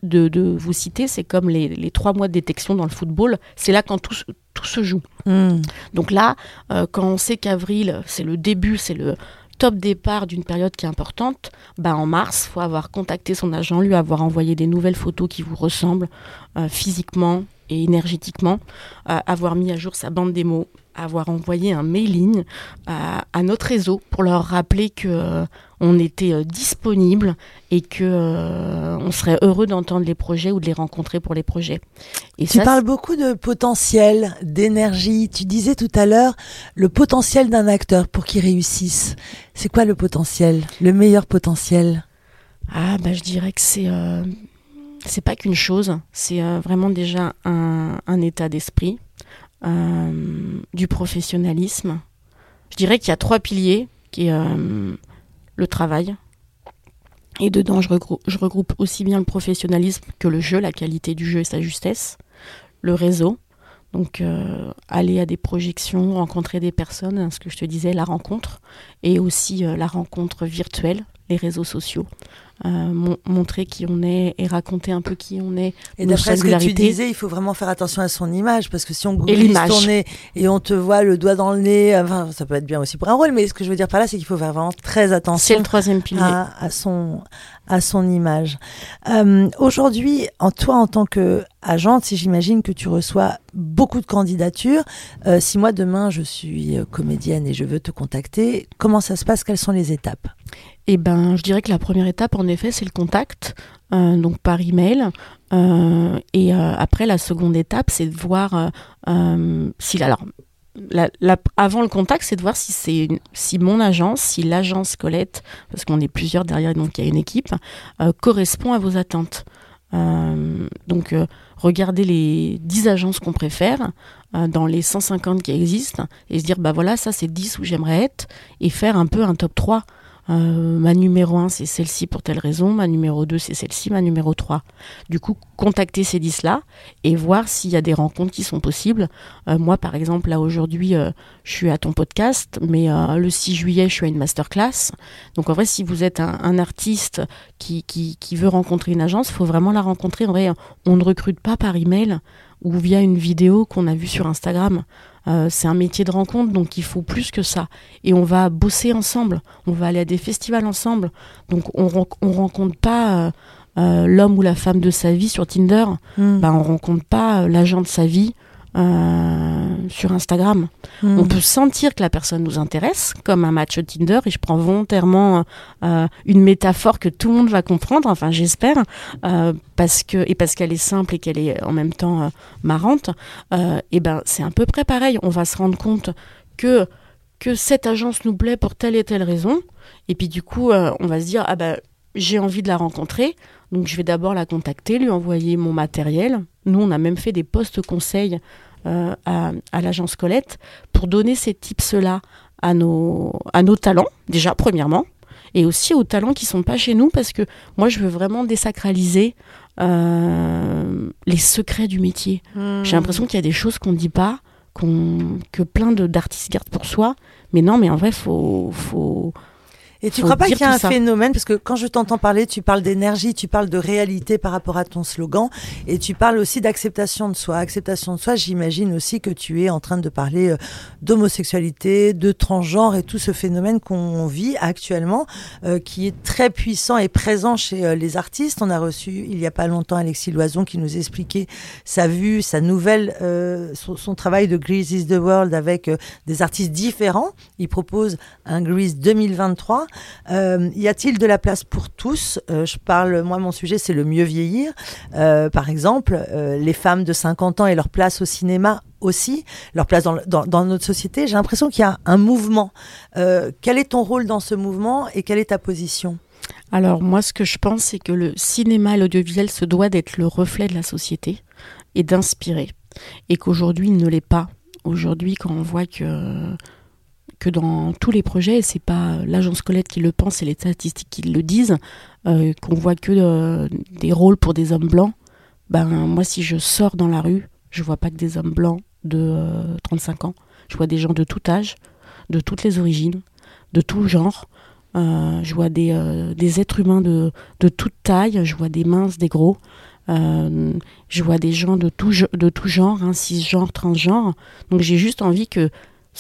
de, de, vous citer, c'est comme les, trois mois de détection dans le football. C'est là quand tout, tout se joue. Hmm. Donc là, euh, quand on sait qu'avril, c'est le début, c'est le top départ d'une période qui est importante, bah en mars, il faut avoir contacté son agent, lui avoir envoyé des nouvelles photos qui vous ressemblent euh, physiquement et énergétiquement, avoir mis à jour sa bande démo, avoir envoyé un mailing à, notre réseau pour leur rappeler que euh, on était euh, disponible et que euh, on serait heureux d'entendre les projets ou de les rencontrer pour les projets. Et tu parles beaucoup de potentiel, d'énergie. Tu disais tout à l'heure le potentiel d'un acteur pour qu'il réussisse. C'est quoi le potentiel, le meilleur potentiel? Ah bah je dirais que c'est c'est pas qu'une chose, c'est vraiment déjà un, un état d'esprit euh, du professionnalisme. Je dirais qu'il y a trois piliers, qui est euh, le travail. Et dedans, je regroupe, je regroupe aussi bien le professionnalisme que le jeu, la qualité du jeu et sa justesse. Le réseau, donc euh, aller à des projections, rencontrer des personnes, hein, ce que je te disais, la rencontre, et aussi la rencontre virtuelle, les réseaux sociaux. Euh, montrer qui on est et raconter un peu qui on est. Et d'après ce que tu disais, il faut vraiment faire attention à son image parce que si on google ton nez et on te voit le doigt dans le nez, enfin, ça peut être bien aussi pour un rôle, mais ce que je veux dire par là, c'est qu'il faut faire vraiment très attention. le troisième pilier. À, son à son image. Euh, Aujourd'hui, en toi en tant que agente, si j'imagine que tu reçois beaucoup de candidatures, euh, si moi demain je suis comédienne et je veux te contacter, comment ça se passe? Quelles sont les étapes? Eh ben, je dirais que la première étape, en effet, c'est le contact, euh, donc par email. Euh, et euh, après, la seconde étape, c'est de voir si, alors, avant le contact, c'est de voir si c'est si mon agence, si l'agence Colette, parce qu'on est plusieurs derrière, donc il y a une équipe, correspond à vos attentes. donc, regardez les 10 agences qu'on préfère dans les 150 qui existent et se dire, bah voilà, ça c'est 10 où j'aimerais être et faire un peu un top 3 euh, ma numéro 1, c'est celle-ci pour telle raison. Ma numéro 2, c'est celle-ci. Ma numéro 3. Du coup, contacter ces 10-là et voir s'il y a des rencontres qui sont possibles. Euh, moi, par exemple, là, aujourd'hui, euh, je suis à ton podcast, mais le 6 juillet, je suis à une masterclass. Donc, en vrai, si vous êtes un, artiste qui, qui, veut rencontrer une agence, il faut vraiment la rencontrer. En vrai, on ne recrute pas par email ou via une vidéo qu'on a vue sur Instagram. Euh, c'est un métier de rencontre, donc il faut plus que ça. Et on va bosser ensemble, on va aller à des festivals ensemble. Donc on ne rencontre pas euh, euh, l'homme ou la femme de sa vie sur Tinder, hmm. bah, on rencontre pas l'agent de sa vie euh, sur Instagram. Hmm. On peut sentir que la personne nous intéresse, comme un match Tinder, et je prends volontairement euh, une métaphore que tout le monde va comprendre, enfin j'espère, euh, parce que et parce qu'elle est simple et qu'elle est en même temps marrante. et ben c'est à peu près pareil. On va se rendre compte que que cette agence nous plaît pour telle et telle raison, et puis du coup on va se dire ah ben j'ai envie de la rencontrer, donc je vais d'abord la contacter, lui envoyer mon matériel. Nous, on a même fait des postes conseils euh, à, l'agence Colette pour donner ces tips-là à nos, à nos talents, déjà premièrement, et aussi aux talents qui sont pas chez nous, parce que moi, je veux vraiment désacraliser euh, les secrets du métier. Hmm. J'ai l'impression qu'il y a des choses qu'on ne dit pas, qu'on que plein d'artistes gardent pour soi, mais non, mais en vrai, faut, faut, et tu crois pas qu'il y a un phénomène? Parce que quand je t'entends parler, tu parles d'énergie, tu parles de réalité par rapport à ton slogan et tu parles aussi d'acceptation de soi. Acceptation de soi, j'imagine aussi que tu es en train de parler euh, d'homosexualité, de transgenre et tout ce phénomène qu'on vit actuellement euh, qui est très puissant et présent chez euh, les artistes. On a reçu il y a pas longtemps Alexis Loison qui nous expliquait sa vue, sa nouvelle, son, son, travail de Grease is the World avec des artistes différents. Il propose un Grease 2023 euh, y a-t-il de la place pour tous? Euh, Je parle, moi, mon sujet, c'est le mieux vieillir. Euh, par exemple, les femmes de 50 ans et leur place au cinéma aussi, leur place dans, notre société. J'ai l'impression qu'il y a un mouvement. quel est ton rôle dans ce mouvement et quelle est ta position? Alors moi ce que je pense c'est que le cinéma et l'audiovisuel se doit d'être le reflet de la société et d'inspirer et qu'aujourd'hui il ne l'est pas. Aujourd'hui quand on voit que que dans tous les projets, et c'est pas l'agence Colette qui le pense, c'est les statistiques qui le disent, euh, qu'on voit que euh, des rôles pour des hommes blancs. Ben moi, si je sors dans la rue, je vois pas que des hommes blancs de 35 euh, ans. Je vois des gens de tout âge, de toutes les origines, de tout genre. je vois des, des, êtres humains de, de, toute taille, je vois des minces, des gros. je vois des gens de tout, de tout genre, hein, cisgenre, transgenre. Donc j'ai juste envie que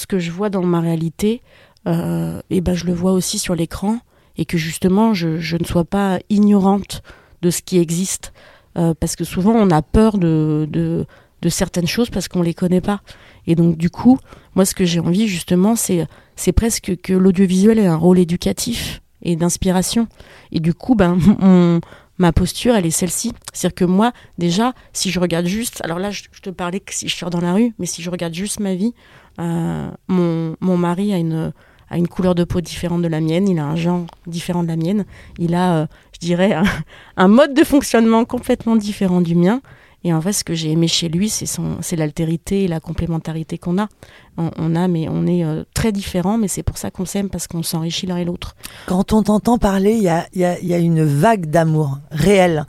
ce que je vois dans ma réalité, euh, et ben je le vois aussi sur l'écran, et que justement je, ne sois pas ignorante de ce qui existe, euh, parce que souvent on a peur de, certaines choses parce qu'on les connaît pas. Et donc du coup, moi ce que j'ai envie justement, c'est presque que l'audiovisuel ait un rôle éducatif et d'inspiration. Et du coup, ben ma posture, elle est celle-ci. C'est-à-dire que moi, déjà, si je regarde juste, alors là, je, te parlais que si je sors dans la rue, mais si je regarde juste ma vie, euh, mon, mon mari a une a une couleur de peau différente de la mienne, il a un genre différent de la mienne, il a, euh, je dirais, un, mode de fonctionnement complètement différent du mien. Et en fait, ce que j'ai aimé chez lui, c'est l'altérité et la complémentarité qu'on a. On, a, mais on est euh, très différents, mais c'est pour ça qu'on s'aime parce qu'on s'enrichit l'un et l'autre. Quand on t'entend parler, il y a, y, a, y a, une vague d'amour réel.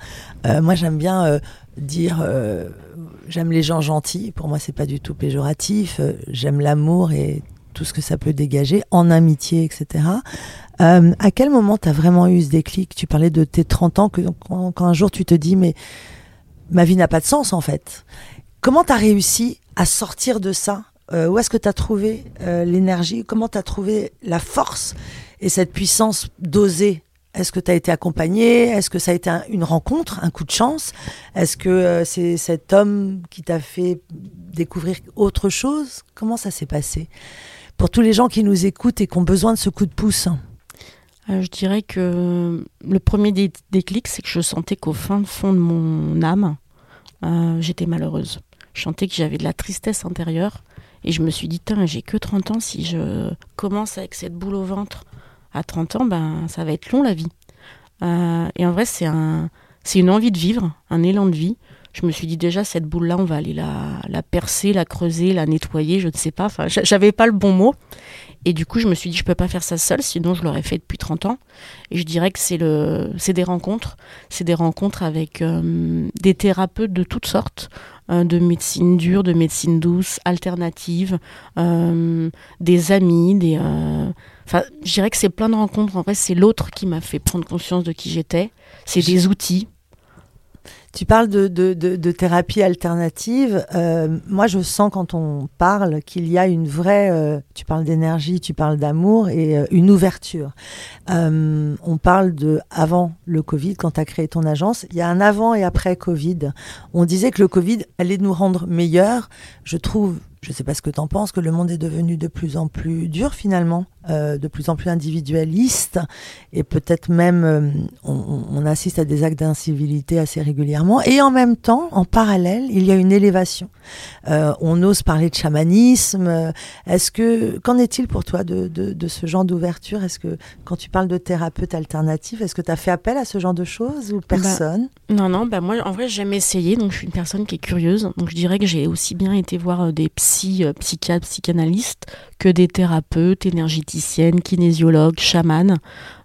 Euh, moi, j'aime bien dire, j'aime les gens gentils. Pour moi, c'est pas du tout péjoratif. j'aime l'amour et tout ce que ça peut dégager en amitié, etc. Euh, à quel moment tu as vraiment eu ce déclic? Tu parlais de tes 30 ans, que, quand, un jour tu te dis, mais ma vie n'a pas de sens en fait. Comment tu as réussi à sortir de ça? Euh, Où est-ce que tu as trouvé euh, l'énergie? Comment tu as trouvé la force et cette puissance d'oser? Est-ce que tu as été accompagné? Est-ce que ça a été une rencontre, un coup de chance? Est-ce que c'est cet homme qui t'a fait découvrir autre chose? Comment ça s'est passé? Pour tous les gens qui nous écoutent et qui ont besoin de ce coup de pouce. Euh, Je dirais que le premier déclic, c'est que je sentais qu'au fin fond de mon âme, euh, j'étais malheureuse. Je sentais que j'avais de la tristesse intérieure. Et je me suis dit, j'ai que 30 ans, si je commence avec cette boule au ventre à 30 ans, ben, ça va être long la vie. Euh, et en vrai, c'est un, une envie de vivre, un élan de vie je me suis dit déjà cette boule là on va aller la, la percer la creuser la nettoyer je ne sais pas enfin j'avais pas le bon mot et du coup je me suis dit je peux pas faire ça seule sinon je l'aurais fait depuis 30 ans. Et je dirais que c'est le c'est des rencontres. C'est des rencontres avec euh, des thérapeutes de toutes sortes euh, de médecine dure de médecine douce alternative euh, des amis des enfin je dirais que c'est plein de rencontres. En fait c'est l'autre qui m'a fait prendre conscience de qui j'étais. C'est des outils tu parles de, de, de, thérapie alternative. Euh, moi, je sens quand on parle qu'il y a une vraie. Euh, tu parles d'énergie, tu parles d'amour et euh, une ouverture. on parle de avant le Covid, quand tu as créé ton agence. Il y a un avant et après Covid. On disait que le Covid allait nous rendre meilleurs. Je trouve je ne sais pas ce que tu en penses, que le monde est devenu de plus en plus dur finalement, euh, de plus en plus individualiste, et peut-être même euh, on, assiste à des actes d'incivilité assez régulièrement. Et en même temps, en parallèle, il y a une élévation. Euh, on ose parler de chamanisme. Est-ce que qu'en est-il pour toi de, de, ce genre d'ouverture? Est-ce que quand tu parles de thérapeute alternatif, est-ce que tu as fait appel à ce genre de choses ou bah, personne? Non, non. Bah moi, en vrai, j'ai jamais essayé. Donc, je suis une personne qui est curieuse. Donc, je dirais que j'ai aussi bien été voir des psy euh, psychiatres, psychanalystes que des thérapeutes, énergéticiennes, kinésiologues, chamanes.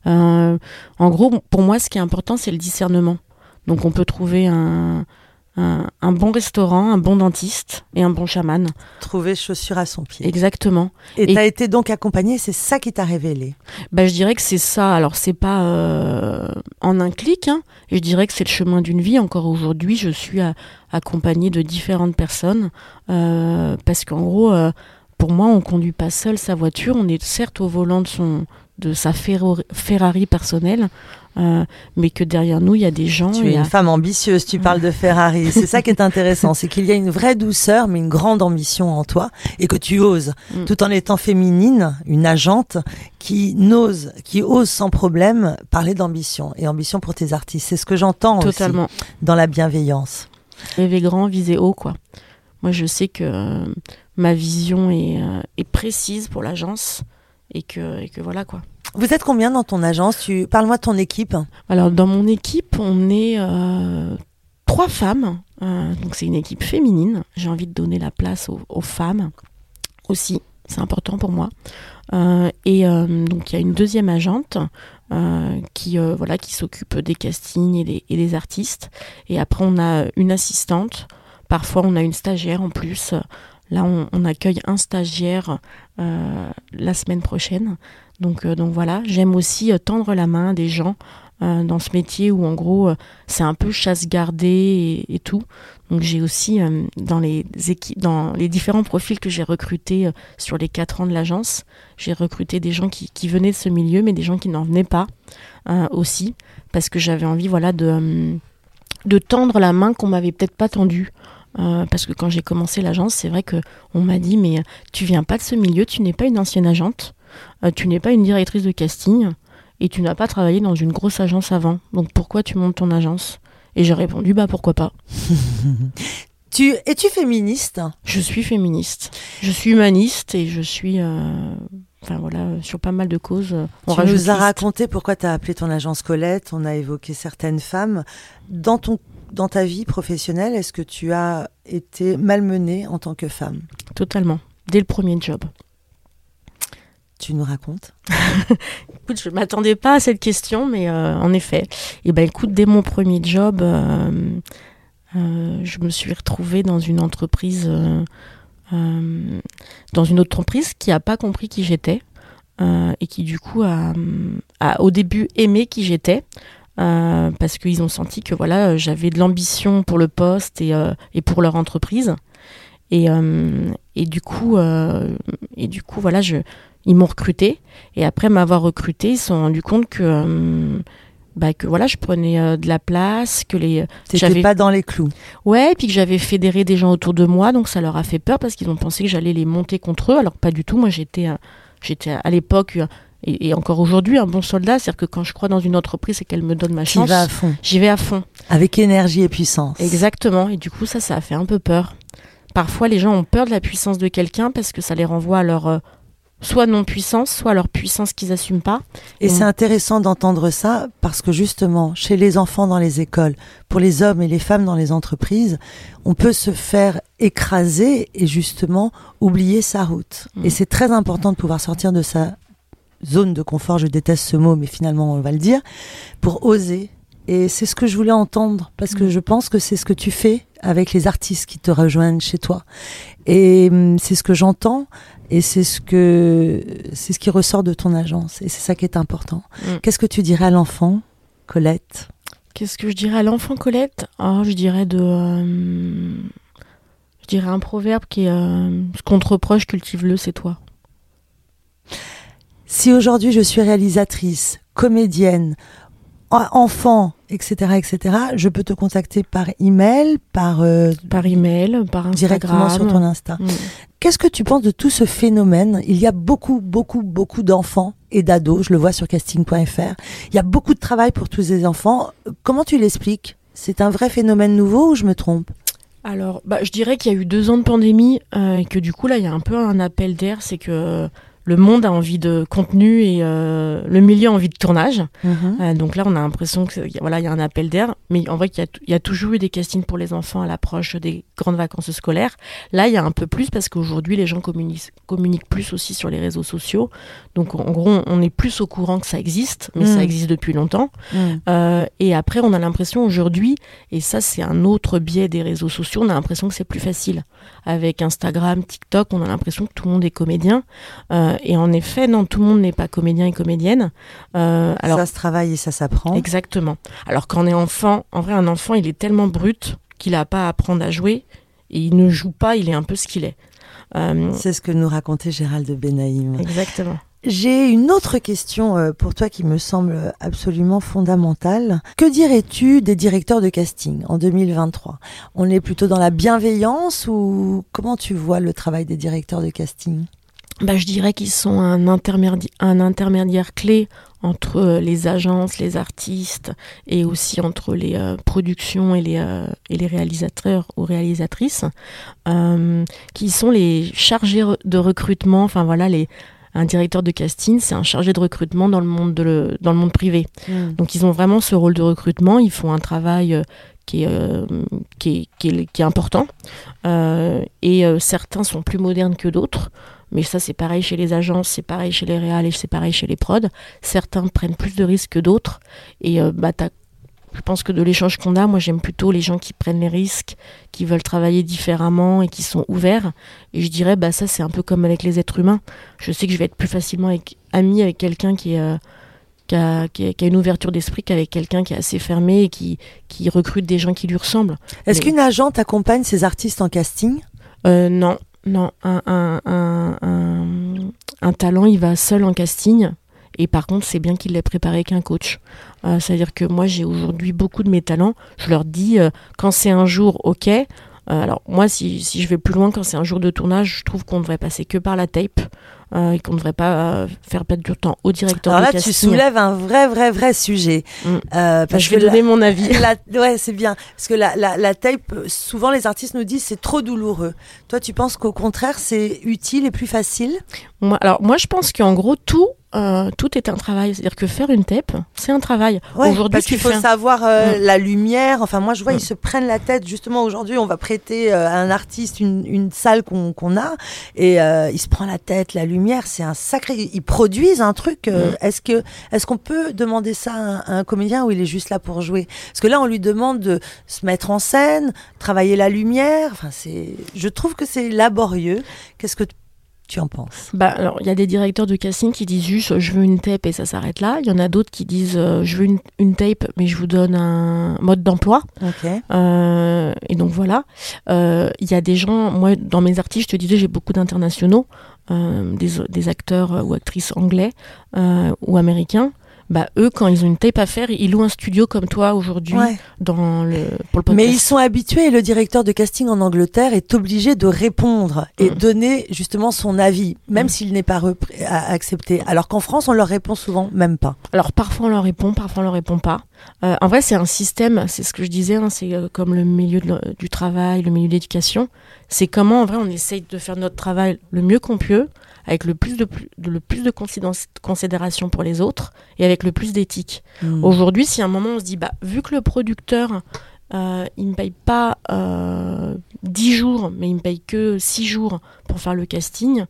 Euh, en gros, pour moi, ce qui est important, c'est le discernement. Donc on peut trouver un, un, bon restaurant, un bon dentiste et un bon chaman. Trouver chaussure à son pied. Exactement. Et tu as été donc accompagné, c'est ça qui t'a révélé bah, Je dirais que c'est ça. Alors, c'est pas euh, en un clic, hein, je dirais que c'est le chemin d'une vie. Encore aujourd'hui, je suis accompagnée de différentes personnes, euh, parce qu'en gros, euh, pour moi, on conduit pas seul sa voiture, on est certes au volant de, son, de sa Ferrari personnelle, euh, mais que derrière nous, il y a des gens. Tu es une femme ambitieuse, tu parles de Ferrari. C'est ça qui est intéressant, c'est qu'il y a une vraie douceur, mais une grande ambition en toi, et que tu oses, mm. tout en étant féminine, une agente qui n'ose, qui ose sans problème parler d'ambition, et ambition pour tes artistes. C'est ce que j'entends aussi dans la bienveillance. Rêver grand, viser haut, quoi. Moi, je sais que euh, ma vision est, euh, est précise pour l'agence, et que, et que voilà, quoi. Vous êtes combien dans ton agence? Parle-moi de ton équipe. Alors, dans mon équipe, on est euh, trois femmes. Euh, donc, c'est une équipe féminine. J'ai envie de donner la place aux, femmes aussi. C'est important pour moi. Euh, et donc, il y a une deuxième agente qui, voilà, qui s'occupe des castings et des artistes. Et après, on a une assistante. Parfois, on a une stagiaire en plus. Là, on, accueille un stagiaire la semaine prochaine. Donc, euh, donc voilà, j'aime aussi euh, tendre la main à des gens euh, dans ce métier où en gros c'est un peu chasse gardée et, tout. Donc j'ai aussi dans les dans les différents profils que j'ai recrutés sur les quatre ans de l'agence, j'ai recruté des gens qui, qui, venaient de ce milieu, mais des gens qui n'en venaient pas aussi, parce que j'avais envie voilà de de tendre la main qu'on m'avait peut-être pas tendue parce que quand j'ai commencé l'agence, c'est vrai que on m'a dit mais tu viens pas de ce milieu, tu n'es pas une ancienne agente, tu n'es pas une directrice de casting et tu n'as pas travaillé dans une grosse agence avant. Donc pourquoi tu montes ton agence? Et j'ai répondu bah pourquoi pas. tu es-tu féministe? Je suis féministe. Je suis humaniste et je suis enfin voilà, sur pas mal de causes. On tu nous as raconté pourquoi tu as appelé ton agence Colette, on a évoqué certaines femmes. Dans, ton, dans ta vie professionnelle, est-ce que tu as été malmenée en tant que femme? Totalement, dès le premier job. Tu nous racontes Écoute, je ne m'attendais pas à cette question, mais euh, en effet. Et eh ben, écoute, dès mon premier job, euh, euh, je me suis retrouvée dans une entreprise dans une autre entreprise qui n'a pas compris qui j'étais et qui du coup a, au début aimé qui j'étais. Parce qu'ils ont senti que voilà j'avais de l'ambition pour le poste et, pour leur entreprise et, et du coup et du coup voilà je ils m'ont recruté et après m'avoir recruté ils se sont rendus compte que bah, que voilà, je prenais euh, de la place, que les. Euh, j'avais pas dans les clous. Ouais, et puis que j'avais fédéré des gens autour de moi, donc ça leur a fait peur parce qu'ils ont pensé que j'allais les monter contre eux, alors pas du tout. Moi, j'étais, euh, j'étais à l'époque. Et, encore aujourd'hui, un bon soldat, c'est-à-dire que quand je crois dans une entreprise et qu'elle me donne ma chance, à fond. j'y vais à fond. Avec énergie et puissance. Exactement. Et du coup, ça, ça a fait un peu peur. Parfois, les gens ont peur de la puissance de quelqu'un parce que ça les renvoie à leur soit non-puissance, soit leur puissance qu'ils n'assument pas. Et, c'est intéressant d'entendre ça parce que justement, chez les enfants dans les écoles, pour les hommes et les femmes dans les entreprises, on peut se faire écraser et justement oublier sa route. Mm. Et c'est très important de pouvoir sortir de sa zone de confort, je déteste ce mot, mais finalement on va le dire, pour oser. Et c'est ce que je voulais entendre parce que mm. je pense que c'est ce que tu fais avec les artistes qui te rejoignent chez toi. Et hum, c'est ce que j'entends et c'est ce que c'est ce qui ressort de ton agence et c'est ça qui est important. Mm. Qu'est-ce que tu dirais à l'enfant, Colette? Qu'est-ce que je dirais à l'enfant Colette? Oh, je dirais de euh, je dirais un proverbe qui est euh, ce qu'on te reproche cultive-le, c'est toi. Si aujourd'hui je suis réalisatrice, comédienne, enfant, etc., etc., je peux te contacter par email, par euh, par email, par Instagram, directement sur ton Insta. Mm. Qu'est-ce que tu penses de tout ce phénomène? Il y a beaucoup, beaucoup, beaucoup d'enfants et d'ados. Je le vois sur casting.fr. Il y a beaucoup de travail pour tous ces enfants. Comment tu l'expliques? C'est un vrai phénomène nouveau ou je me trompe? Alors, bah, je dirais qu'il y a eu deux ans de pandémie euh, et que du coup, là, il y a un peu un appel d'air. C'est que le monde a envie de contenu et euh, le milieu a envie de tournage. Mhm. Euh, donc là, on a l'impression que voilà, il y a un appel d'air. Mais en vrai, il y, a toujours eu des castings pour les enfants à l'approche des grandes vacances scolaires. Là, il y a un peu plus parce qu'aujourd'hui, les gens communiquent, communiquent, plus aussi sur les réseaux sociaux. Donc en gros, on est plus au courant que ça existe, mais ça mhm. existe depuis longtemps. Mhm. Euh, et après, on a l'impression aujourd'hui, et ça, c'est un autre biais des réseaux sociaux, on a l'impression que c'est plus facile. Avec Instagram, TikTok, on a l'impression que tout le monde est comédien. Euh, et en effet, non, tout le monde n'est pas comédien et comédienne. Euh, alors, ça se travaille et ça s'apprend. Exactement. Alors quand on est enfant, en vrai, un enfant, il est tellement brut qu'il n'a pas à apprendre à jouer. Et il ne joue pas, il est un peu ce qu'il est. Euh, c'est ce que nous racontait Gérald de Benaïm. Exactement. J'ai une autre question euh, pour toi qui me semble absolument fondamentale. Que dirais-tu des directeurs de casting en 2023 On est plutôt dans la bienveillance ou comment tu vois le travail des directeurs de casting? Bah, je dirais qu'ils sont un intermédiaire, clé entre euh, les agences, les artistes et aussi entre les euh, productions et les réalisateurs ou réalisatrices, qui sont les chargés de recrutement, enfin voilà, les, un directeur de casting, c'est un chargé de recrutement dans le monde, de dans le monde privé. Hmm. Donc ils ont vraiment ce rôle de recrutement, ils font un travail qui est, qui, est, qui, est, important. et certains sont plus modernes que d'autres. Mais ça, c'est pareil chez les agences, c'est pareil chez les réals et c'est pareil chez les prods. Certains prennent plus de risques que d'autres. Et euh, bah, je pense que de l'échange qu'on a, moi j'aime plutôt les gens qui prennent les risques, qui veulent travailler différemment et qui sont ouverts. Et je dirais, bah ça c'est un peu comme avec les êtres humains. Je sais que je vais être plus facilement avec, ami avec quelqu'un qui, euh, qui, a, qui, a, une ouverture d'esprit qu'avec quelqu'un qui est assez fermé et qui, qui recrute des gens qui lui ressemblent. Est-ce qu'une agente accompagne ses artistes en casting? Euh, Non, non, un, un, un, un, talent, il va seul en casting. Et par contre, c'est bien qu'il l'ait préparé qu'un coach. Euh, c'est-à-dire que moi, j'ai aujourd'hui beaucoup de mes talents. Je leur dis, euh, quand c'est un jour, ok. alors moi, si, si, je vais plus loin, quand c'est un jour de tournage, je trouve qu'on devrait passer que par la tape. Euh, et qu'on ne devrait pas euh, faire perdre du temps au directeur Alors là, tu soulèves un vrai, vrai, vrai sujet. Mm. Euh, bah, je vais donner mon avis. La, ouais, c'est bien. Parce que la, la, la, tape, souvent les artistes nous disent c'est trop douloureux. Toi, tu penses qu'au contraire, c'est utile et plus facile? Moi, Alors, moi, je pense qu'en gros, tout euh, tout est un travail. C'est-à-dire que faire une tape, c'est un travail. aujourd'hui, parce qu'il faut savoir euh, mm. la lumière. Enfin, moi, je vois, ils mm. se prennent la tête. Justement, aujourd'hui, on va prêter euh, à un artiste une, une salle qu'on a, et il se prend la tête, la lumière. C'est un sacré. Ils produisent un truc. Mm. Est-ce que, est-ce qu'on peut demander ça à un, comédien ou il est juste là pour jouer? Parce que là, on lui demande de se mettre en scène, travailler la lumière. Enfin, c'est. Je trouve que c'est laborieux. Qu'est-ce que tu en penses bah, alors, il y a des directeurs de casting qui disent juste je veux une tape et ça s'arrête là. Il y en a d'autres qui disent euh, je veux une, une, tape mais je vous donne un mode d'emploi. Euh, et donc voilà. Euh, il y a des gens, moi dans mes artistes, je te disais, j'ai beaucoup d'internationaux, des, des, acteurs ou actrices anglais ou américains bah eux quand ils ont une tape à faire ils louent un studio comme toi aujourd'hui dans le pour le podcast. mais ils sont habitués et le directeur de casting en Angleterre est obligé de répondre et mm. donner justement son avis même mm. s'il n'est pas accepté alors qu'en France on leur répond souvent même pas alors parfois on leur répond parfois on leur répond pas euh, en vrai c'est un système c'est ce que je disais hein, c'est euh, comme le milieu du travail le milieu de l'éducation c'est comment en vrai on essaye de faire notre travail le mieux qu'on peut avec le plus de, le plus de considération pour les autres et avec le plus d'éthique. Hmm. Aujourd'hui, si à un moment on se dit, bah, vu que le producteur, euh, il ne me paye pas euh, 10 jours, mais il me paye que 6 jours pour faire le casting,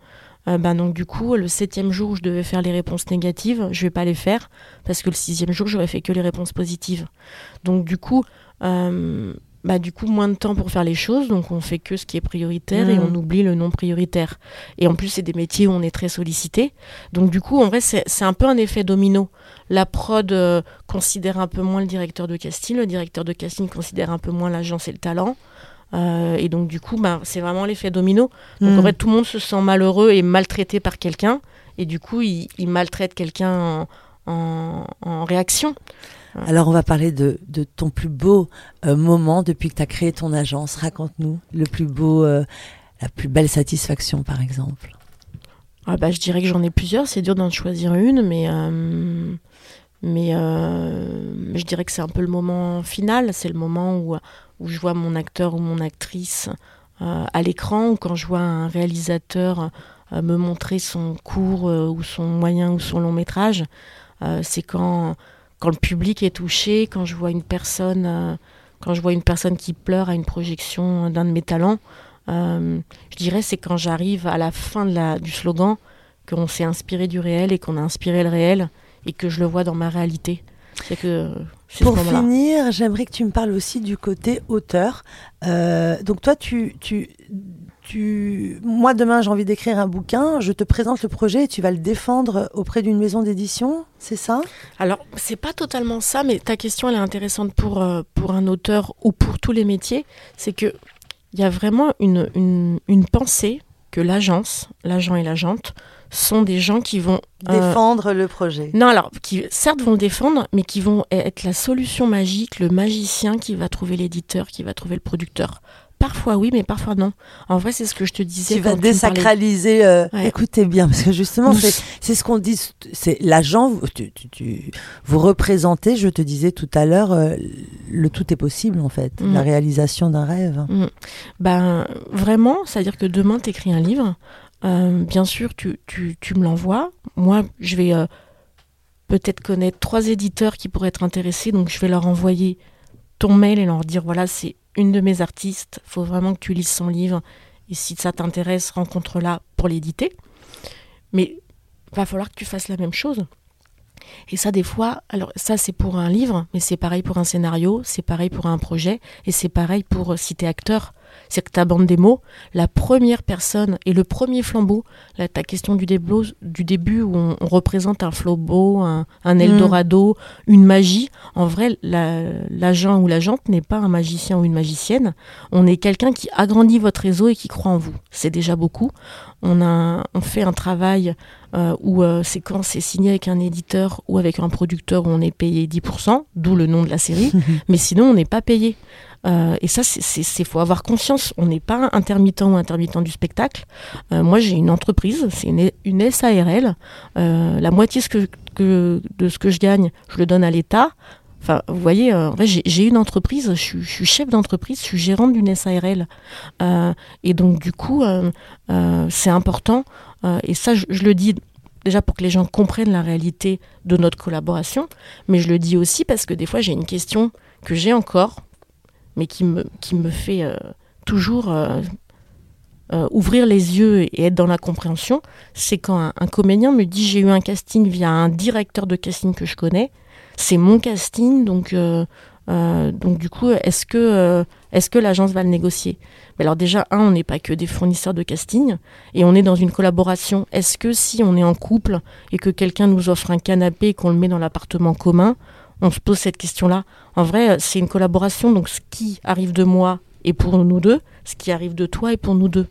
euh, bah, donc du coup, le septième jour où je devais faire les réponses négatives, je vais pas les faire parce que le sixième jour, j'aurais fait que les réponses positives. Donc du coup, euh, bah, du coup moins de temps pour faire les choses, donc on fait que ce qui est prioritaire et on mmh. oublie le non prioritaire. Et en plus, c'est des métiers où on est très sollicité. Donc du coup, en vrai, c'est un peu un effet domino. La prod euh, considère un peu moins le directeur de casting, le directeur de casting considère un peu moins l'agence et le talent. Euh, et donc du coup, bah, c'est vraiment l'effet domino. Donc en mmh. fait, tout le monde se sent malheureux et maltraité par quelqu'un. Et du coup, il, maltraite quelqu'un en, en réaction. Alors, on va parler de, ton plus beau euh, moment depuis que tu as créé ton agence. Raconte-nous le plus beau, euh, la plus belle satisfaction, par exemple. Ah bah, je dirais que j'en ai plusieurs. C'est dur d'en choisir une, mais, euh, mais, je dirais que c'est un peu le moment final. C'est le moment où, où je vois mon acteur ou mon actrice à l'écran, ou quand je vois un réalisateur me montrer son court ou son moyen ou son long métrage. c'est quand quand le public est touché, quand je vois une personne, euh, quand je vois une personne qui pleure à une projection d'un de mes talents, euh, je dirais c'est quand j'arrive à la fin de la, du slogan qu'on s'est inspiré du réel et qu'on a inspiré le réel et que je le vois dans ma réalité. C'est que pour finir, j'aimerais que tu me parles aussi du côté auteur. Euh, donc toi, tu, tu tu... Moi, demain, j'ai envie d'écrire un bouquin, je te présente le projet et tu vas le défendre auprès d'une maison d'édition, c'est ça? Alors, c'est pas totalement ça, mais ta question, elle est intéressante pour, euh, pour un auteur ou pour tous les métiers. C'est que il y a vraiment une, une, une pensée que l'agence, l'agent et l'agente, sont des gens qui vont euh, défendre le projet. Non, alors qui certes vont le défendre, mais qui vont être la solution magique, le magicien qui va trouver l'éditeur, qui va trouver le producteur. Parfois oui, mais parfois non. En vrai, c'est ce que je te disais. Tu vas désacraliser. Euh, écoutez bien, parce que justement, c'est ce qu'on dit. C'est l'agent. Tu, tu, vous représentez. Je te disais tout à l'heure, euh, le tout est possible en fait, la mm. réalisation d'un rêve. Mm. Ben vraiment, c'est-à-dire que demain, tu écris un livre. Euh, bien sûr, tu, tu me l'envoies. Moi, je vais peut-être connaître trois éditeurs qui pourraient être intéressés, donc je vais leur envoyer ton mail et leur dire voilà, c'est une de mes artistes, faut vraiment que tu lises son livre. Et si ça t'intéresse, rencontre-la pour l'éditer. Mais va falloir que tu fasses la même chose. Et ça, des fois, alors ça c'est pour un livre, mais c'est pareil pour un scénario, c'est pareil pour un projet, et c'est pareil pour euh, si t'es acteur. C'est que ta bande démo, la première personne et le premier flambeau, ta question du, du début où on, représente un flambeau, un, mm. Eldorado, une magie, en vrai, l'agent ou l'agente n'est pas un magicien ou une magicienne. On est quelqu'un qui agrandit votre réseau et qui croit en vous. C'est déjà beaucoup. On, a, on fait un travail euh, où euh, c'est quand c'est signé avec un éditeur ou avec un producteur où on est payé 10%, d'où le nom de la série, mais sinon on n'est pas payé. Et ça, c'est faut avoir conscience. On n'est pas intermittent ou intermittent du spectacle. moi, j'ai une entreprise, c'est une, SARL. la moitié de ce que je gagne, je le donne à l'État. Enfin, vous voyez, j'ai une entreprise, je, suis chef d'entreprise, je suis gérante d'une SARL. et donc, du coup, c'est important. et ça, je, le dis déjà pour que les gens comprennent la réalité de notre collaboration, mais je le dis aussi parce que des fois j'ai une question que j'ai encore, mais qui me, fait euh, toujours euh, euh, ouvrir les yeux et être dans la compréhension, c'est quand un, comédien me dit j'ai eu un casting via un directeur de casting que je connais, c'est mon casting, donc du coup, est-ce que, est que l'agence va le négocier? Alors déjà, un, on n'est pas que des fournisseurs de casting et on est dans une collaboration. Est-ce que si on est en couple et que quelqu'un nous offre un canapé et qu'on le met dans l'appartement commun, on se pose cette question-là En vrai, c'est une collaboration, donc ce qui arrive de moi est pour nous deux, ce qui arrive de toi est pour nous deux.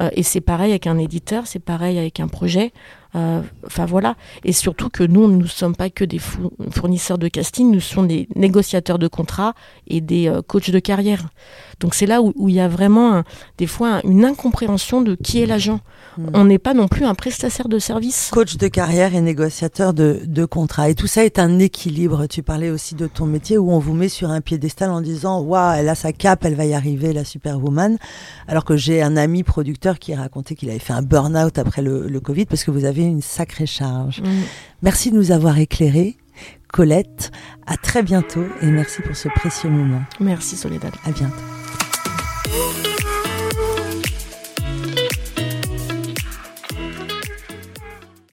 Euh, et c'est pareil avec un éditeur, c'est pareil avec un projet. Euh, enfin voilà. Et surtout que nous, nous ne sommes pas que des fournisseurs de casting, nous sommes des négociateurs de contrats et des euh, coachs de carrière. Donc c'est là où, il y a vraiment des fois une incompréhension de qui est l'agent. Hmm. On n'est pas non plus un prestataire de service. Coach de carrière et négociateur de, de contrats. Et tout ça est un équilibre. Tu parlais aussi de ton métier où on vous met sur un piédestal en disant Waouh, elle a sa cape, elle va y arriver, la superwoman. Alors que j'ai un ami producteur qui racontait qu'il avait fait un burn-out après le, le Covid parce que vous avez une sacrée charge. Mm. Merci de nous avoir éclairés. Colette, à très bientôt et merci pour ce précieux moment. Merci Soledad. À bientôt.